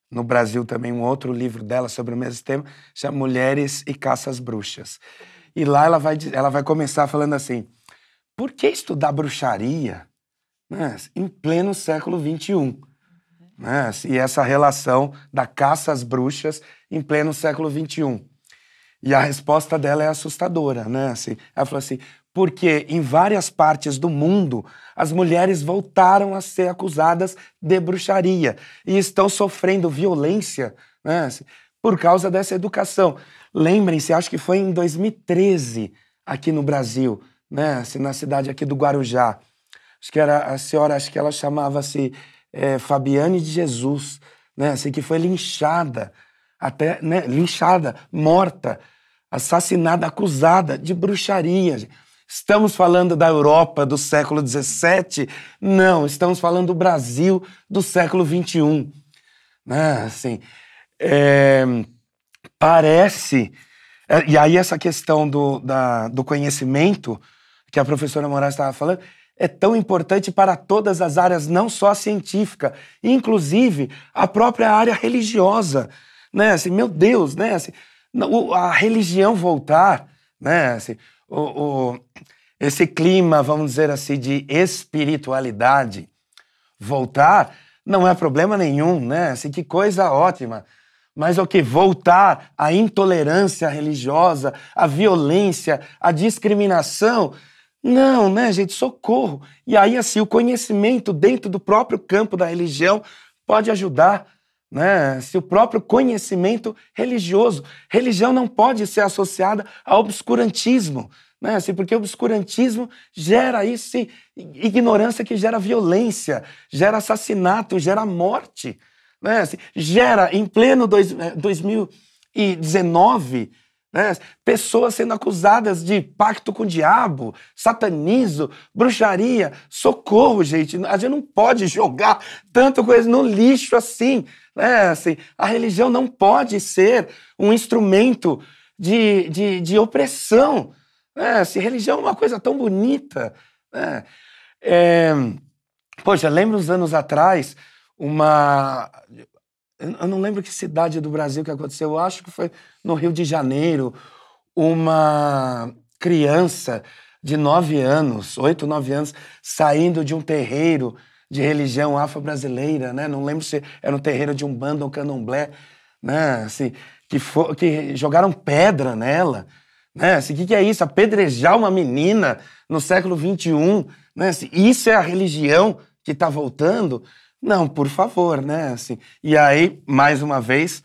no Brasil também um outro livro dela sobre o mesmo tema, chama Mulheres e Caças Bruxas. E lá ela vai, ela vai começar falando assim: por que estudar bruxaria né, em pleno século XXI? Né, e essa relação da caça às bruxas em pleno século XXI. E a resposta dela é assustadora, né? Assim, ela falou assim: porque em várias partes do mundo as mulheres voltaram a ser acusadas de bruxaria e estão sofrendo violência né, assim, por causa dessa educação. Lembrem-se, acho que foi em 2013 aqui no Brasil, né, assim, na cidade aqui do Guarujá. Acho que era a senhora, acho que ela chamava-se é, Fabiane de Jesus, né, assim, que foi linchada, até né, linchada, morta, assassinada, acusada de bruxaria. Estamos falando da Europa do século XVII? Não, estamos falando do Brasil do século XXI. Né? Assim, é, parece. É, e aí, essa questão do, da, do conhecimento que a professora Moraes estava falando é tão importante para todas as áreas, não só a científica, inclusive a própria área religiosa. Né? Assim, meu Deus, né? Assim, a religião voltar, né? Assim, o, o, esse clima, vamos dizer assim, de espiritualidade voltar, não é problema nenhum, né? Assim, que coisa ótima. Mas o que? Voltar à intolerância religiosa, à violência, à discriminação. Não, né, gente? Socorro. E aí, assim, o conhecimento dentro do próprio campo da religião pode ajudar né? Se o próprio conhecimento religioso, religião não pode ser associada ao obscurantismo, né? Assim, porque o obscurantismo gera isso, ignorância que gera violência, gera assassinato, gera morte, né? Assim, gera em pleno dois, 2019 né? Pessoas sendo acusadas de pacto com o diabo, satanismo, bruxaria. Socorro, gente. A gente não pode jogar tanta coisa no lixo assim. Né? assim a religião não pode ser um instrumento de, de, de opressão. Né? Assim, religião é uma coisa tão bonita. Né? É, poxa, lembro uns anos atrás, uma eu não lembro que cidade do Brasil que aconteceu, eu acho que foi no Rio de Janeiro, uma criança de nove anos, oito, nove anos, saindo de um terreiro de religião afro-brasileira, né? Não lembro se era um terreiro de um bando ou candomblé, né? Assim, que, for, que jogaram pedra nela, né? Assim, o que, que é isso? Apedrejar uma menina no século XXI, né? Assim, isso é a religião que está voltando? Não, por favor, né? Assim, e aí, mais uma vez,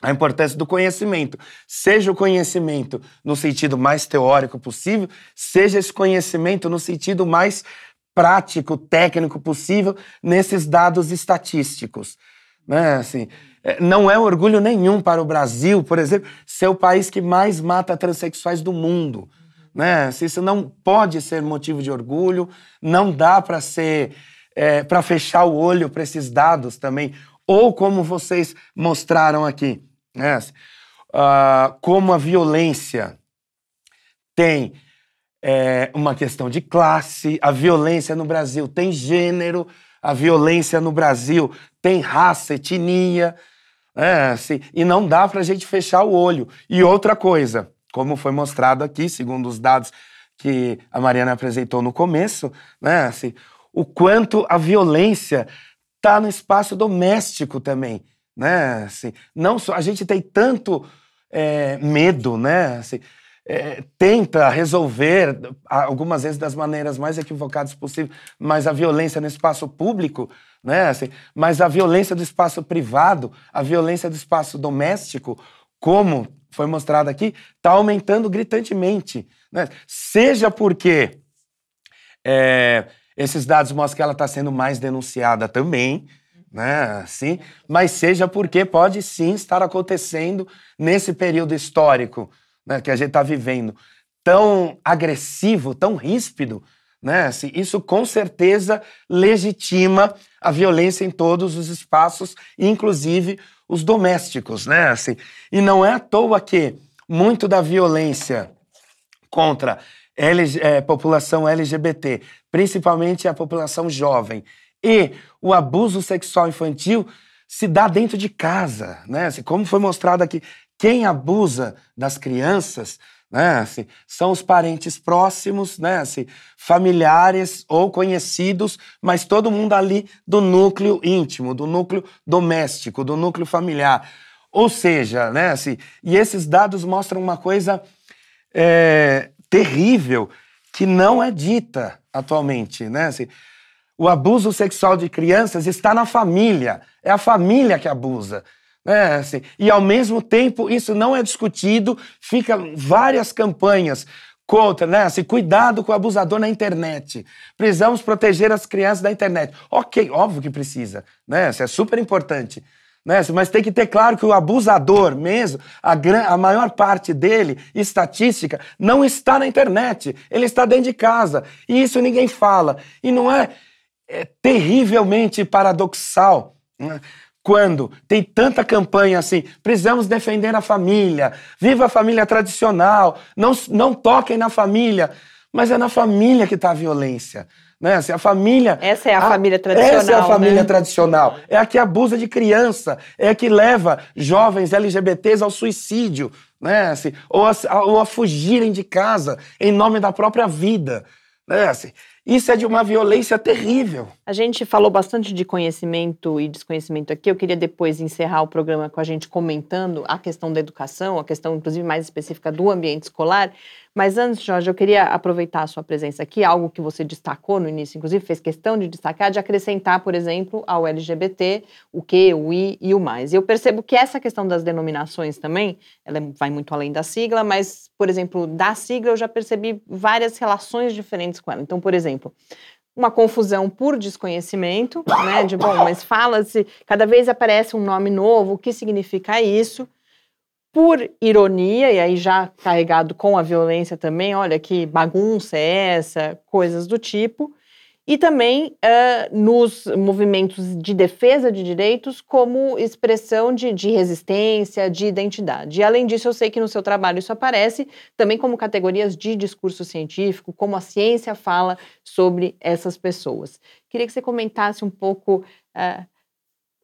a importância do conhecimento. Seja o conhecimento no sentido mais teórico possível, seja esse conhecimento no sentido mais prático, técnico possível nesses dados estatísticos. Né? Assim, é, não é orgulho nenhum para o Brasil, por exemplo, ser o país que mais mata transexuais do mundo. Né? Assim, isso não pode ser motivo de orgulho, não dá para ser é, para fechar o olho para esses dados também, ou como vocês mostraram aqui, né? Uh, como a violência tem é, uma questão de classe, a violência no Brasil tem gênero, a violência no Brasil tem raça, etnia, é, assim, e não dá para a gente fechar o olho. E outra coisa, como foi mostrado aqui, segundo os dados que a Mariana apresentou no começo, né, assim, o quanto a violência está no espaço doméstico também, né? Assim, não só a gente tem tanto é, medo, né? Assim, é, tenta resolver algumas vezes das maneiras mais equivocadas possível, mas a violência no espaço público, né? Assim, mas a violência do espaço privado, a violência do espaço doméstico, como foi mostrado aqui, está aumentando gritantemente, né? Seja porque é, esses dados mostram que ela está sendo mais denunciada também, né? Sim, mas seja porque pode sim estar acontecendo nesse período histórico né, que a gente está vivendo, tão agressivo, tão ríspido, né? Assim, isso com certeza legitima a violência em todos os espaços, inclusive os domésticos, né? Assim, e não é à toa que muito da violência contra É, população LGBT, principalmente a população jovem, e o abuso sexual infantil se dá dentro de casa, né? Assim, como foi mostrado aqui, quem abusa das crianças né, assim, são os parentes próximos, né, assim, familiares ou conhecidos, mas todo mundo ali do núcleo íntimo, do núcleo doméstico, do núcleo familiar. Ou seja, né, assim, e esses dados mostram uma coisa é, terrível que não é dita atualmente, né? Assim, o abuso sexual de crianças está na família, é a família que abusa. Né? Assim, e ao mesmo tempo isso não é discutido, fica várias campanhas contra, né? Assim, cuidado com o abusador na internet. Precisamos proteger as crianças da internet. Ok, óbvio que precisa, né? Isso é super importante. Né? Mas tem que ter claro que o abusador mesmo, a, a maior parte dele, estatística, não está na internet. Ele está dentro de casa. E isso ninguém fala. E não é, é terrivelmente paradoxal. Né? Quando tem tanta campanha assim, precisamos defender a família, viva a família tradicional, não, não toquem na família. Mas é na família que está a violência. Né? Assim, a família. Essa é a, a, família tradicional. Essa é a família né? tradicional. É a que abusa de criança, é a que leva jovens LGBTs ao suicídio, né? Assim, ou, a, ou a fugirem de casa em nome da própria vida. Né? Assim, isso é de uma violência terrível. A gente falou bastante de conhecimento e desconhecimento aqui. Eu queria depois encerrar o programa com a gente comentando a questão da educação, a questão, inclusive, mais específica do ambiente escolar. Mas antes, Jorge, eu queria aproveitar a sua presença aqui, algo que você destacou no início, inclusive fez questão de destacar, de acrescentar, por exemplo, ao LGBT o que, o i e o mais. Eu percebo que essa questão das denominações também, ela vai muito além da sigla, mas, por exemplo, da sigla eu já percebi várias relações diferentes com ela. Então, por exemplo, uma confusão por desconhecimento, né? De bom, mas fala-se, cada vez aparece um nome novo, o que significa isso? Por ironia, e aí já carregado com a violência também, olha que bagunça é essa, coisas do tipo, e também uh, nos movimentos de defesa de direitos como expressão de, de, resistência, de identidade. E além disso, eu sei que no seu trabalho isso aparece também como categorias de discurso científico, como a ciência fala sobre essas pessoas. Queria que você comentasse um pouco uh,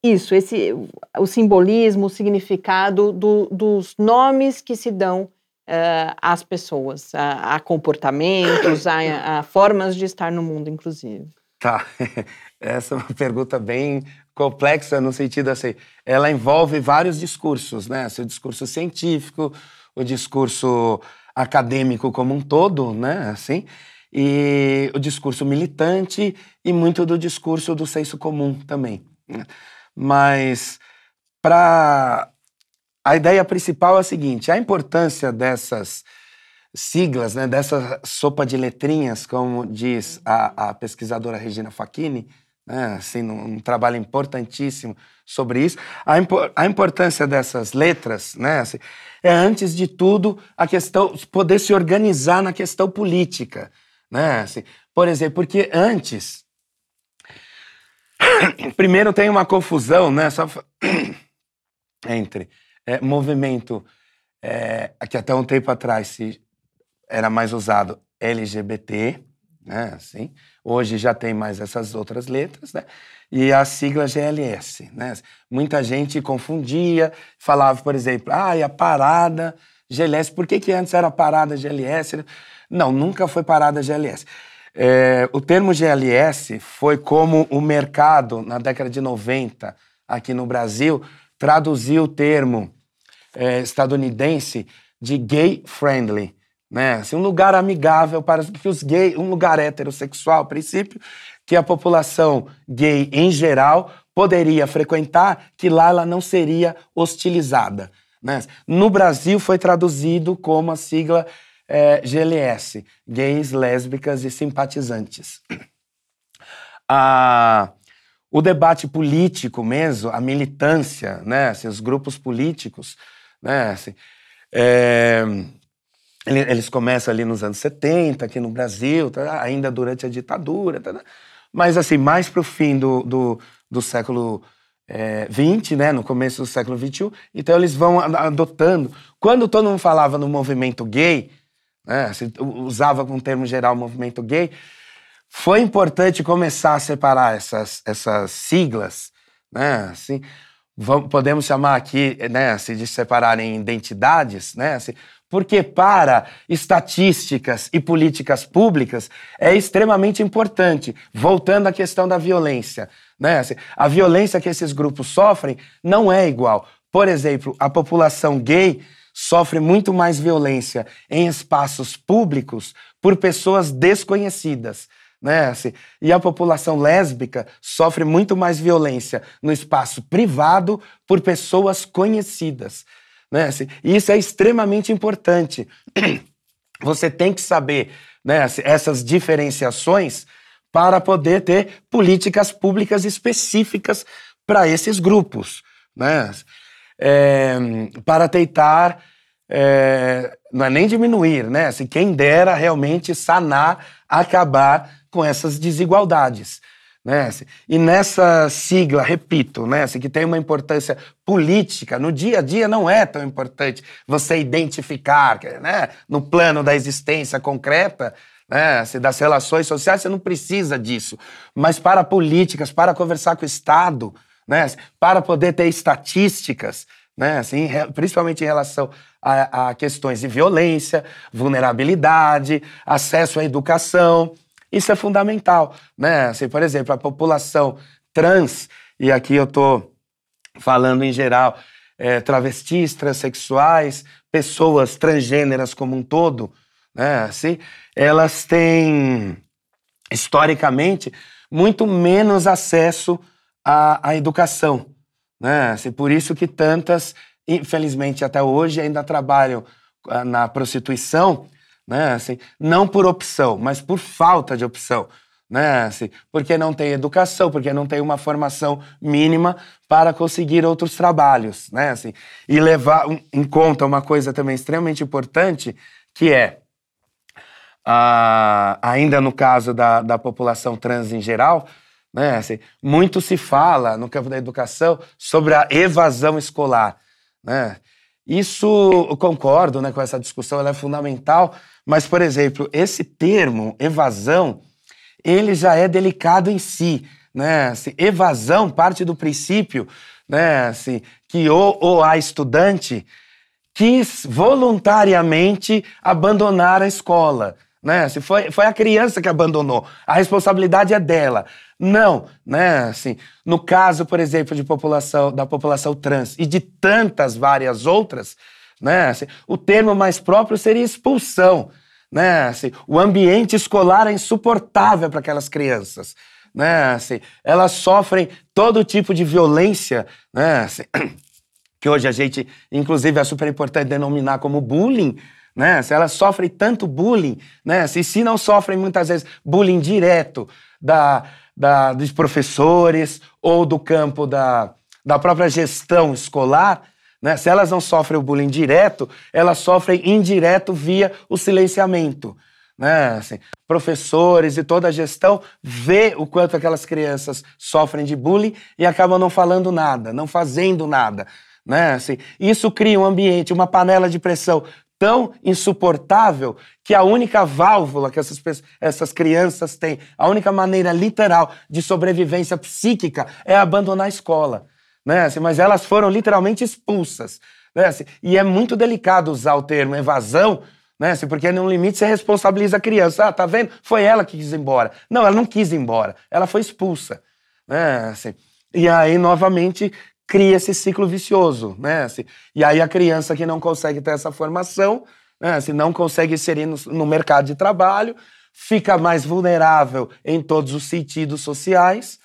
isso, esse, o simbolismo, o significado do, dos nomes que se dão uh, às pessoas, a, a comportamentos, a, a, formas de estar no mundo, inclusive. Tá, (laughs) essa é uma pergunta bem complexa no sentido assim, ela envolve vários discursos, né? O discurso científico, o discurso acadêmico como um todo, né? Assim, e o discurso militante e muito do discurso do senso comum também. Mas para a ideia principal é a seguinte: a importância dessas siglas, né, dessa sopa de letrinhas, como diz a, a pesquisadora Regina Facchini, né, assim, um, um, trabalho importantíssimo sobre isso. A, a importância dessas letras, né, assim, é antes de tudo a questão poder se organizar na questão política, né, assim, por exemplo, porque antes (coughs) Primeiro tem uma confusão, né? Só (coughs) entre é, movimento é, que até um tempo atrás se era mais usado LGBT, né? Assim, hoje já tem mais essas outras letras, né? E a sigla GLS, né? Muita gente confundia, falava, por exemplo, ah, e a parada GLS. Por que, que antes era parada GLS? Não, nunca foi parada GLS. É, o termo GLS foi como o mercado, na década de 90, aqui no Brasil, traduziu o termo é, estadunidense de gay friendly. Né? Assim, um lugar amigável para que os gays, um lugar heterossexual, a princípio, que a população gay em geral poderia frequentar, que lá ela não seria hostilizada. Né? No Brasil foi traduzido como a sigla é, GLS, gays, lésbicas e simpatizantes. Ah, o debate político mesmo, a militância, né, assim, os grupos políticos, né, assim, é, eles começam ali nos anos 70, aqui no Brasil, tá, ainda durante a ditadura, tá, mas assim, mais para o fim do, do, do século é, 20, né, no começo do século 21, então eles vão adotando. Quando todo mundo falava no movimento gay, né, usava com termo geral movimento gay, foi importante começar a separar essas, essas siglas, né, assim, vamos, podemos chamar aqui, né, assim, de separar em identidades, né, assim, porque para estatísticas e políticas públicas é extremamente importante, voltando à questão da violência, né, assim, a violência que esses grupos sofrem não é igual. Por exemplo, a população gay sofre muito mais violência em espaços públicos por pessoas desconhecidas. Né? Assim, e a população lésbica sofre muito mais violência no espaço privado por pessoas conhecidas. Né? Assim, e isso é extremamente importante. (clears throat) Você tem que saber né, assim, essas diferenciações para poder ter políticas públicas específicas para esses grupos. Né? É, para tentar, é, não é nem diminuir, né? Assim, quem dera realmente sanar, acabar com essas desigualdades. Né? Assim, e nessa sigla, repito, né? Assim, que tem uma importância política, no dia a dia não é tão importante você identificar, né? no plano da existência concreta, né? Das relações sociais, você não precisa disso. Mas para políticas, para conversar com o Estado, né? para poder ter estatísticas, né? assim, principalmente em relação a, a questões de violência, vulnerabilidade, acesso à educação. Isso é fundamental. Né? Assim, por exemplo, a população trans, e aqui eu estou falando em geral, é, travestis, transexuais, pessoas transgêneras como um todo, né, assim, elas têm, historicamente, muito menos acesso à, à educação. Né? Assim, por isso que tantas, infelizmente até hoje, ainda trabalham ah, na prostituição, né? assim, não por opção, mas por falta de opção né? Assim, porque não tem educação, porque não tem uma formação mínima para conseguir outros trabalhos, né? Assim, e levar em conta uma coisa também extremamente importante, que é, ah, ainda no caso da, da população trans em geral, né? Assim, muito se fala no campo da educação sobre a evasão escolar, né? Isso, eu concordo né, com essa discussão, ela é fundamental, mas, por exemplo, esse termo, evasão, ele já é delicado em si. Né? Assim, evasão parte do princípio né, assim, que o ou a estudante quis voluntariamente abandonar a escola. Né? Assim, foi, foi a criança que abandonou. A responsabilidade é dela. Não, né? Assim, no caso, por exemplo, de população, da população trans e de tantas várias outras, né? Assim, o termo mais próprio seria expulsão né? Assim, o ambiente escolar é insuportável para aquelas crianças, né? Assim, elas sofrem todo tipo de violência, né? Assim, (clears throat) que hoje a gente, inclusive, é super importante denominar como bullying, né? Se elas sofrem tanto bullying, né? Se, se não sofrem muitas vezes bullying direto da, da, dos professores ou do campo da, da própria gestão escolar, né? Se elas não sofrem o bullying direto, elas sofrem indireto via o silenciamento. Né? Assim, professores e toda a gestão vê o quanto aquelas crianças sofrem de bullying e acabam não falando nada, não fazendo nada. Né? Assim, isso cria um ambiente, uma panela de pressão tão insuportável que a única válvula que essas, essas crianças têm, a única maneira literal de sobrevivência psíquica é abandonar a escola né? Assim, mas elas foram literalmente expulsas. Né? Assim, e é muito delicado usar o termo evasão, né? Assim, porque no limite você responsabiliza a criança. Ah, tá vendo? Foi ela que quis ir embora. Não, ela não quis ir embora, ela foi expulsa. Né? Assim, e aí, novamente, cria esse ciclo vicioso. Né? Assim, e aí a criança que não consegue ter essa formação, né? assim, não consegue inserir no, no mercado de trabalho, fica mais vulnerável em todos os sentidos sociais,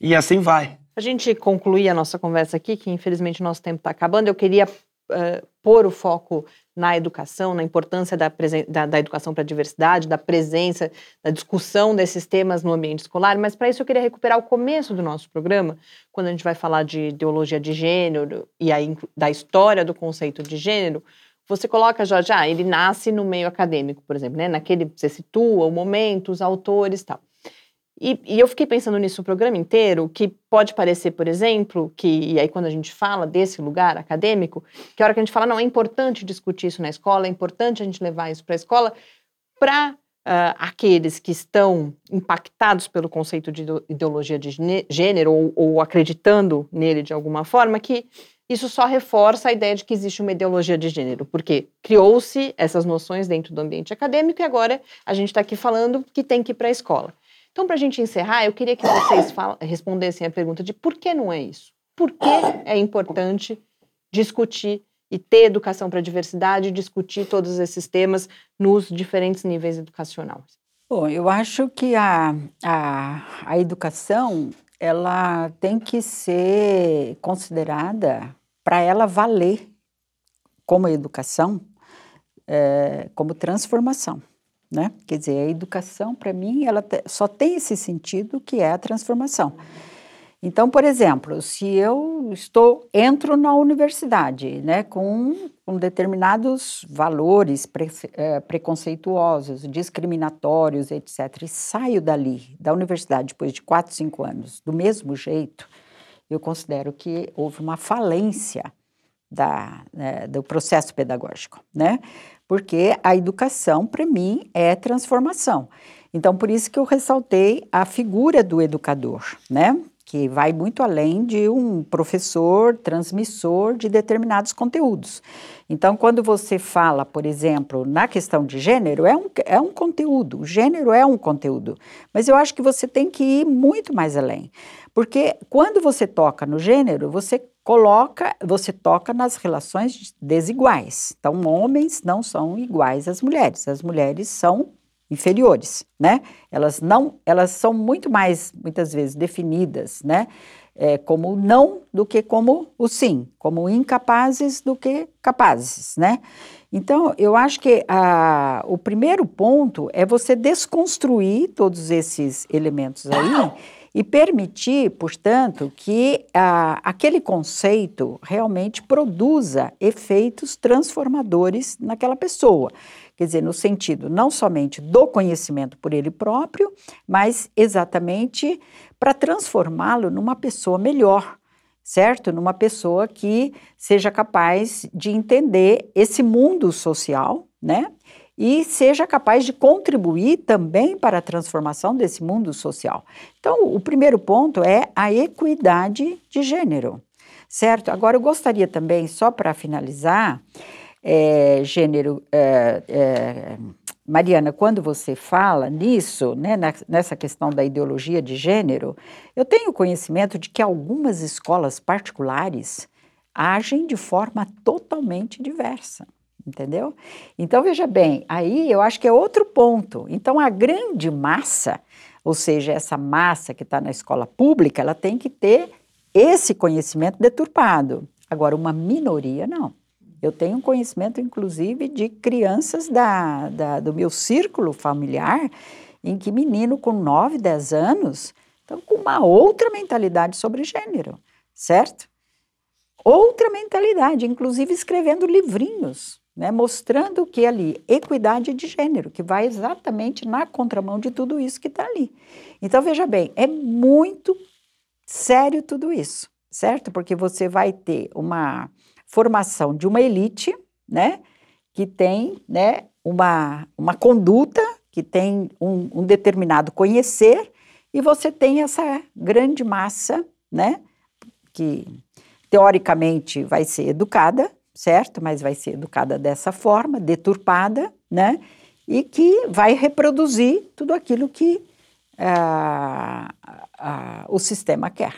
e assim vai. A gente concluir a nossa conversa aqui, que infelizmente o nosso tempo está acabando, eu queria uh, pôr o foco na educação, na importância da, da, da educação para a diversidade, da presença, da discussão desses temas no ambiente escolar, mas para isso eu queria recuperar o começo do nosso programa, quando a gente vai falar de ideologia de gênero e aí da história do conceito de gênero. Você coloca, Jorge, ah, ele nasce no meio acadêmico, por exemplo, né? Naquele, você situa o momento, os autores tal. E, e, eu fiquei pensando nisso o programa inteiro, que pode parecer, por exemplo, que, e aí quando a gente fala desse lugar acadêmico, que a hora que a gente fala, não, é importante discutir isso na escola, é importante a gente levar isso para a escola, para uh, ah, aqueles que estão impactados pelo conceito de ideologia de gênero ou, ou acreditando nele de alguma forma, que isso só reforça a ideia de que existe uma ideologia de gênero, porque criou-se essas noções dentro do ambiente acadêmico e agora a gente está aqui falando que tem que ir para a escola. Então, para a gente encerrar, eu queria que vocês respondessem a pergunta de por que não é isso? Por que é importante discutir e ter educação para a diversidade, discutir todos esses temas nos diferentes níveis educacionais? Bom, eu acho que a, a, a educação ela tem que ser considerada para ela valer como educação, é, como transformação né? Quer dizer, a educação, para mim, ela só tem esse sentido que é a transformação. Então, por exemplo, se eu estou entro na universidade, né, com, com determinados valores pre, é, preconceituosos, discriminatórios, etc., e saio dali da universidade depois de quatro, cinco anos, do mesmo jeito, eu considero que houve uma falência da, né, do processo pedagógico, né? Porque a educação, para mim, é transformação. Então, por isso que eu ressaltei a figura do educador, né? Que vai muito além de um professor transmissor de determinados conteúdos. Então, quando você fala, por exemplo, na questão de gênero, é um, é um conteúdo, o gênero é um conteúdo, mas eu acho que você tem que ir muito mais além. Porque quando você toca no gênero, você coloca, você toca nas relações desiguais. Então, homens não são iguais às mulheres, as mulheres são inferiores, né? Elas não, elas são muito mais, muitas vezes, definidas, né? É, como não do que como o sim, como incapazes do que capazes, né? Então, eu acho que a, o primeiro ponto é você desconstruir todos esses elementos aí (coughs) e permitir, portanto, que a, aquele conceito realmente produza efeitos transformadores naquela pessoa. Quer dizer, no sentido não somente do conhecimento por ele próprio, mas exatamente para transformá-lo numa pessoa melhor, certo? Numa pessoa que seja capaz de entender esse mundo social, né? E seja capaz de contribuir também para a transformação desse mundo social. Então, o primeiro ponto é a equidade de gênero, certo? Agora, eu gostaria também, só para finalizar, é, gênero. É, é, Mariana, quando você fala nisso, né, nessa questão da ideologia de gênero, eu tenho conhecimento de que algumas escolas particulares agem de forma totalmente diversa entendeu? Então, veja bem, aí eu acho que é outro ponto. Então, a grande massa, ou seja, essa massa que está na escola pública, ela tem que ter esse conhecimento deturpado. Agora, uma minoria, não. Eu tenho conhecimento, inclusive, de crianças da, da, do meu círculo familiar, em que menino com 9, 10 anos estão com uma outra mentalidade sobre gênero, certo? Outra mentalidade, inclusive escrevendo livrinhos né, mostrando que ali, equidade de gênero, que vai exatamente na contramão de tudo isso que está ali. Então, veja bem, é muito sério tudo isso, certo? Porque você vai ter uma formação de uma elite, né, que tem, né, uma, uma conduta, que tem um, um determinado conhecer, e você tem essa grande massa, né, que teoricamente vai ser educada, certo? Mas vai ser educada dessa forma, deturpada, né? E que vai reproduzir tudo aquilo que ah, ah, o sistema quer.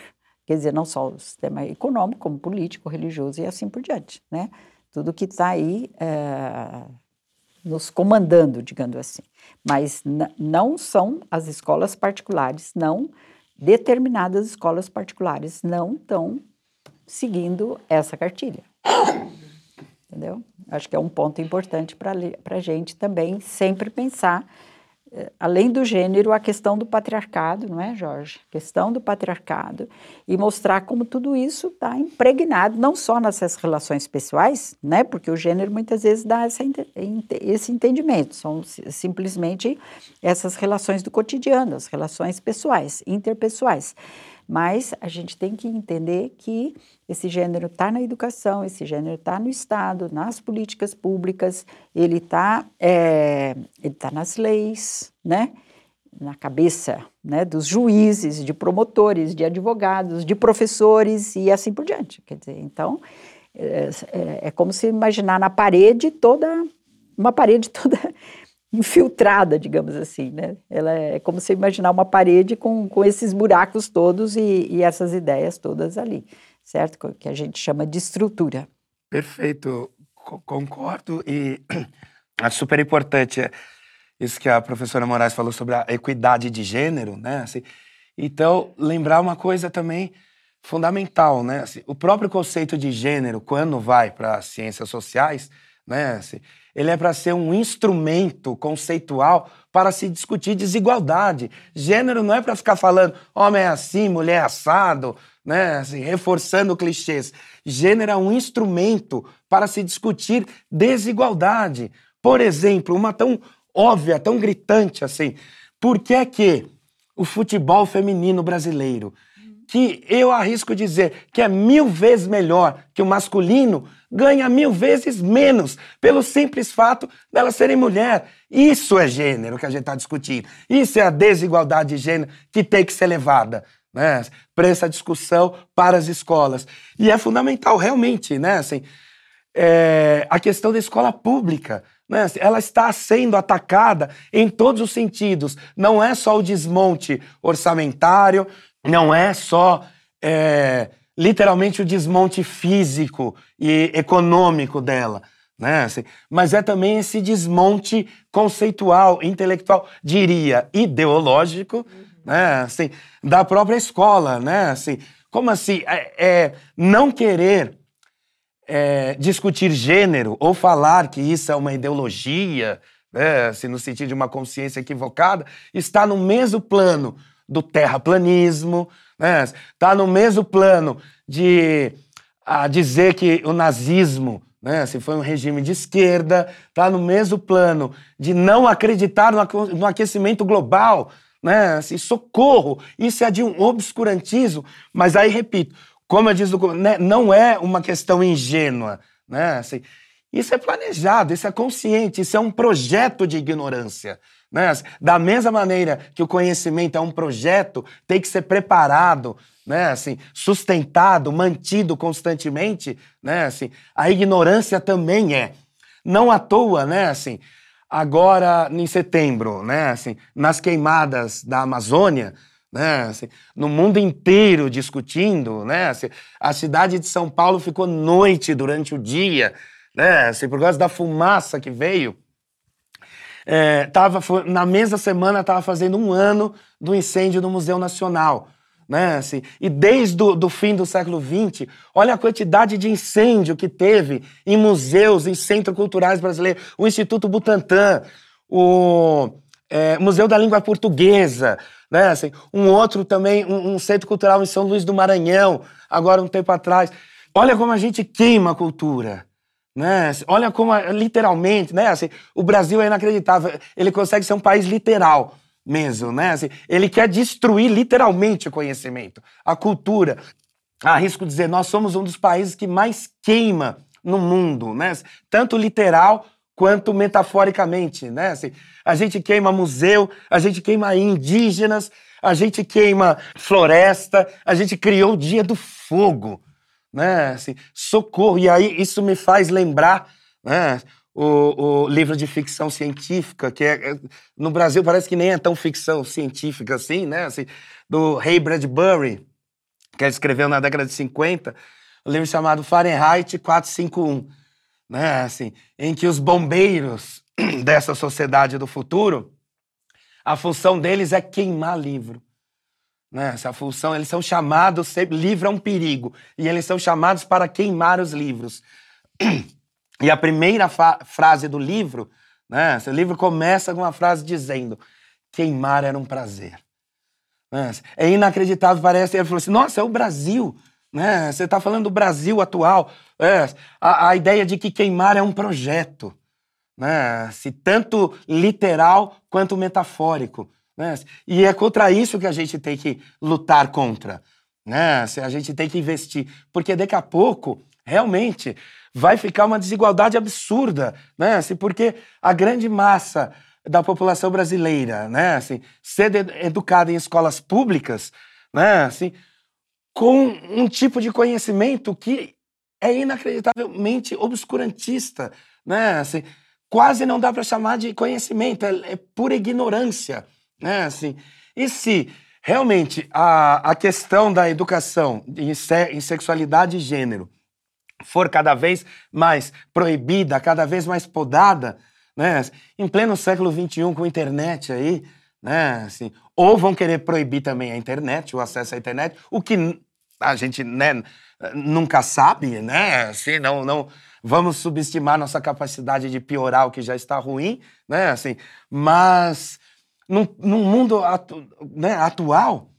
Quer dizer, não só o sistema econômico, como político, religioso e assim por diante, né? Tudo que está aí eh, nos comandando, digamos assim. Mas não são as escolas particulares, não determinadas escolas particulares não estão seguindo essa cartilha entendeu? Acho que é um ponto importante para a gente também sempre pensar, eh, além do gênero, a questão do patriarcado, não é, Jorge? A questão do patriarcado e mostrar como tudo isso está impregnado, não só nessas relações pessoais, né? Porque o gênero muitas vezes dá essa, esse entendimento, são simplesmente essas relações do cotidiano, as relações pessoais, interpessoais mas a gente tem que entender que esse gênero está na educação, esse gênero está no Estado, nas políticas públicas, ele está é, ele tá nas leis, né? na cabeça né, dos juízes, de promotores, de advogados, de professores e assim por diante. Quer dizer, então, é, é, é como se imaginar na parede toda, uma parede (laughs) toda infiltrada, digamos assim, né? Ela é como se imaginar uma parede com, com esses buracos todos e, e essas ideias todas ali, certo? Que a gente chama de estrutura. Perfeito, concordo e (clears throat) é super importante isso que a professora Moraes falou sobre a equidade de gênero, né? Assim, então, lembrar uma coisa também fundamental, né? Assim, o próprio conceito de gênero, quando vai para as ciências sociais, né? Assim, ele é para ser um instrumento conceitual para se discutir desigualdade. Gênero não é para ficar falando homem é assim, mulher é assado, né? Assim, reforçando clichês. Gênero é um instrumento para se discutir desigualdade. Por exemplo, uma tão óbvia, tão gritante assim. Por que é que o futebol feminino brasileiro, que eu arrisco dizer que é mil vezes melhor que o masculino, ganha mil vezes menos pelo simples fato dela serem mulher. Isso é gênero que a gente está discutindo. Isso é a desigualdade de gênero que tem que ser levada né, para essa discussão para as escolas. E é fundamental, realmente, né, assim, é, a questão da escola pública. Né, ela está sendo atacada em todos os sentidos. Não é só o desmonte orçamentário, não é só é, literalmente o desmonte físico e econômico dela, né? Assim, mas é também esse desmonte conceitual, intelectual, diria, ideológico, uhum. né? Assim, da própria escola, né? Assim, como assim? É, é não querer é, discutir gênero ou falar que isso é uma ideologia, né? assim, no sentido de uma consciência equivocada, está no mesmo plano do terraplanismo, né? está no mesmo plano de a dizer que o nazismo né, se foi um regime de esquerda, está no mesmo plano de não acreditar no aquecimento global, né, assim, socorro, isso é de um obscurantismo, mas aí, repito, como eu disse, né, não é uma questão ingênua, né, assim, isso é planejado, isso é consciente, isso é um projeto de ignorância. Né? Da mesma maneira que o conhecimento é um projeto, tem que ser preparado, né? assim, sustentado, mantido constantemente, né? assim, a ignorância também é. Não à toa, né? assim, agora em setembro, né? assim, nas queimadas da Amazônia, né? Assim, no mundo inteiro discutindo, né? Assim, a cidade de São Paulo ficou noite durante o dia, né? Assim, por causa da fumaça que veio. É, tava, na mesma semana estava fazendo um ano do incêndio do Museu Nacional. Né, assim, e desde o do fim do século XX, olha a quantidade de incêndio que teve em museus, em centros culturais brasileiros, o Instituto Butantan, o é, Museu da Língua Portuguesa, né, assim, um outro também, um, um, centro cultural em São Luís do Maranhão, agora um tempo atrás. Olha como a gente queima a cultura. Né? Olha como, literalmente, né? Assim, o Brasil é inacreditável. Ele consegue ser um país literal mesmo, né? Assim, ele quer destruir literalmente o conhecimento, a cultura. Arrisco dizer, nós somos um dos países que mais queima no mundo, né? Tanto literal quanto metaforicamente, né? Assim, a gente queima museu, a gente queima indígenas, a gente queima floresta, a gente criou o Dia do Fogo, né? Assim, socorro. E aí isso me faz lembrar, né? O, o, livro de ficção científica, que é, é, no Brasil parece que nem é tão ficção científica assim, né? Assim, do Ray Bradbury, que ele escreveu na década de 50, um livro chamado Fahrenheit 451, né? Assim, em que os bombeiros (clears throat) dessa sociedade do futuro, a função deles é queimar livro. Né? Essa função, eles são chamados, livro é um perigo, e eles são chamados para queimar os livros. (clears throat) E a primeira frase do livro, né? Esse livro começa com uma frase dizendo: queimar era um prazer. Né? É inacreditável, parece. Ele falou assim: nossa, é o Brasil. Né? Você está falando do Brasil atual. É, a, a, ideia de que queimar é um projeto. Né? Se tanto literal quanto metafórico. Né? E é contra isso que a gente tem que lutar contra. Né? A gente tem que investir. Porque daqui a pouco, realmente, vai ficar uma desigualdade absurda. Né? Assim, porque a grande massa da população brasileira, né, assim, ser educada em escolas públicas, né, assim, com um tipo de conhecimento que é inacreditavelmente obscurantista, né, assim, quase não dá para chamar de conhecimento, é, é pura ignorância né? Assim, e se realmente a, a questão da educação em, se, em sexualidade e gênero for cada vez mais proibida, cada vez mais podada, né? Em pleno século XXI, com internet aí, né? Assim, ou vão querer proibir também a internet, o acesso à internet, o que a gente né, nunca sabe, né? Assim, não, não vamos subestimar nossa capacidade de piorar o que já está ruim, né? Assim, mas num, num mundo atu, né, atual,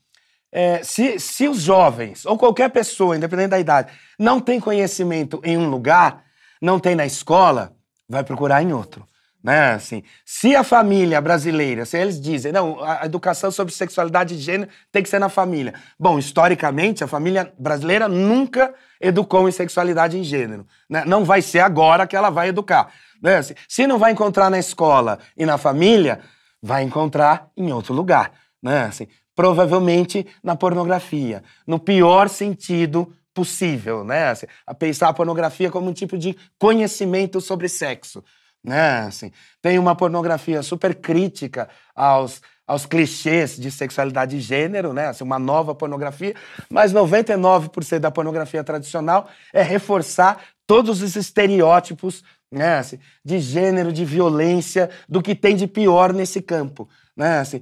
é, se, se os jovens, ou qualquer pessoa, independente da idade, não tem conhecimento em um lugar, não tem na escola, vai procurar em outro. Né? Assim, se a família brasileira, se eles dizem, não, a educação sobre sexualidade e gênero tem que ser na família. Bom, historicamente, a família brasileira nunca educou em sexualidade e gênero. Né? Não vai ser agora que ela vai educar. Né? Assim, se não vai encontrar na escola e na família, vai encontrar em outro lugar, né? Assim, provavelmente na pornografia, no pior sentido possível, né? Assim, a pensar a pornografia como um tipo de conhecimento sobre sexo, né? Assim, tem uma pornografia super crítica aos, aos clichês de sexualidade e gênero, né? Assim, uma nova pornografia, mas 99% da pornografia tradicional é reforçar todos os estereótipos né? Assim, de gênero, de violência, do que tem de pior nesse campo. Né? Assim,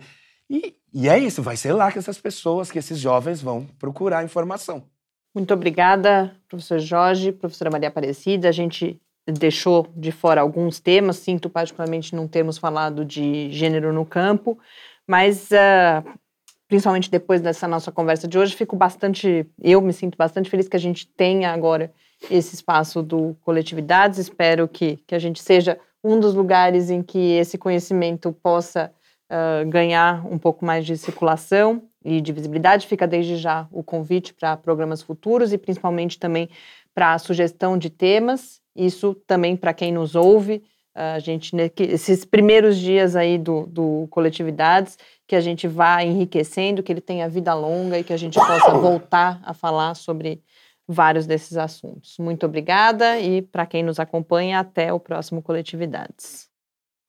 e, e é isso, vai ser lá que essas pessoas, que esses jovens vão procurar informação. Muito obrigada, professor Jorge, professora Maria Aparecida. A gente deixou de fora alguns temas, sinto particularmente não termos falado de gênero no campo, mas uh, principalmente depois dessa nossa conversa de hoje, fico bastante, eu me sinto bastante feliz que a gente tenha agora esse espaço do Coletividades. Espero que, que a gente seja um dos lugares em que esse conhecimento possa uh, ganhar um pouco mais de circulação e de visibilidade. Fica desde já o convite para programas futuros e principalmente também para a sugestão de temas. Isso também para quem nos ouve. A gente, né, esses primeiros dias aí do, do Coletividades, que a gente vá enriquecendo, que ele tenha vida longa e que a gente possa voltar a falar sobre vários desses assuntos. Muito obrigada e para quem nos acompanha, até o próximo Coletividades.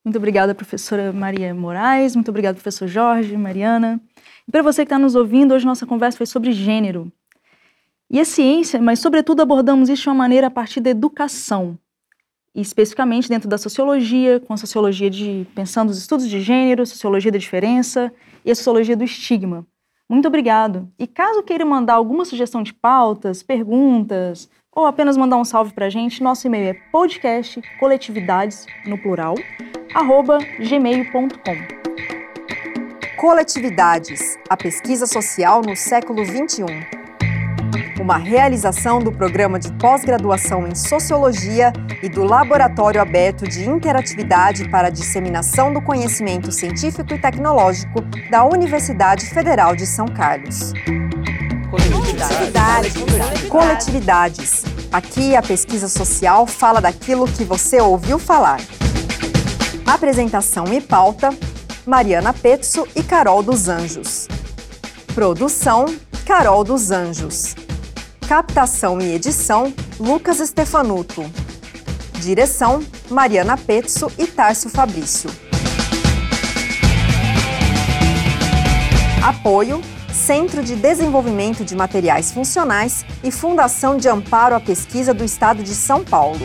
Muito obrigada, professora Maria Moraes, muito obrigada, professor Jorge, Mariana. E para você que está nos ouvindo, hoje nossa conversa foi sobre gênero. E a ciência, mas sobretudo abordamos isso de uma maneira a partir da educação, e especificamente dentro da sociologia, com a sociologia de pensando os estudos de gênero, sociologia da diferença e a sociologia do estigma. Muito obrigado. E caso queira mandar alguma sugestão de pautas, perguntas, ou apenas mandar um salve para a gente, nosso e-mail é podcastcoletividades, no plural, arroba gmail.com. Coletividades, a pesquisa social no século XXI uma realização do programa de pós-graduação em Sociologia e do Laboratório Aberto de Interatividade para a Disseminação do Conhecimento Científico e Tecnológico da Universidade Federal de São Carlos. Coletividades. Coletividades. Aqui a pesquisa social fala daquilo que você ouviu falar. Apresentação e pauta: Mariana Petso e Carol dos Anjos. Produção: Carol dos Anjos. Captação e edição: Lucas Stefanuto. Direção: Mariana Petso e Tárcio Fabrício. Apoio: Centro de Desenvolvimento de Materiais Funcionais e Fundação de Amparo à Pesquisa do Estado de São Paulo.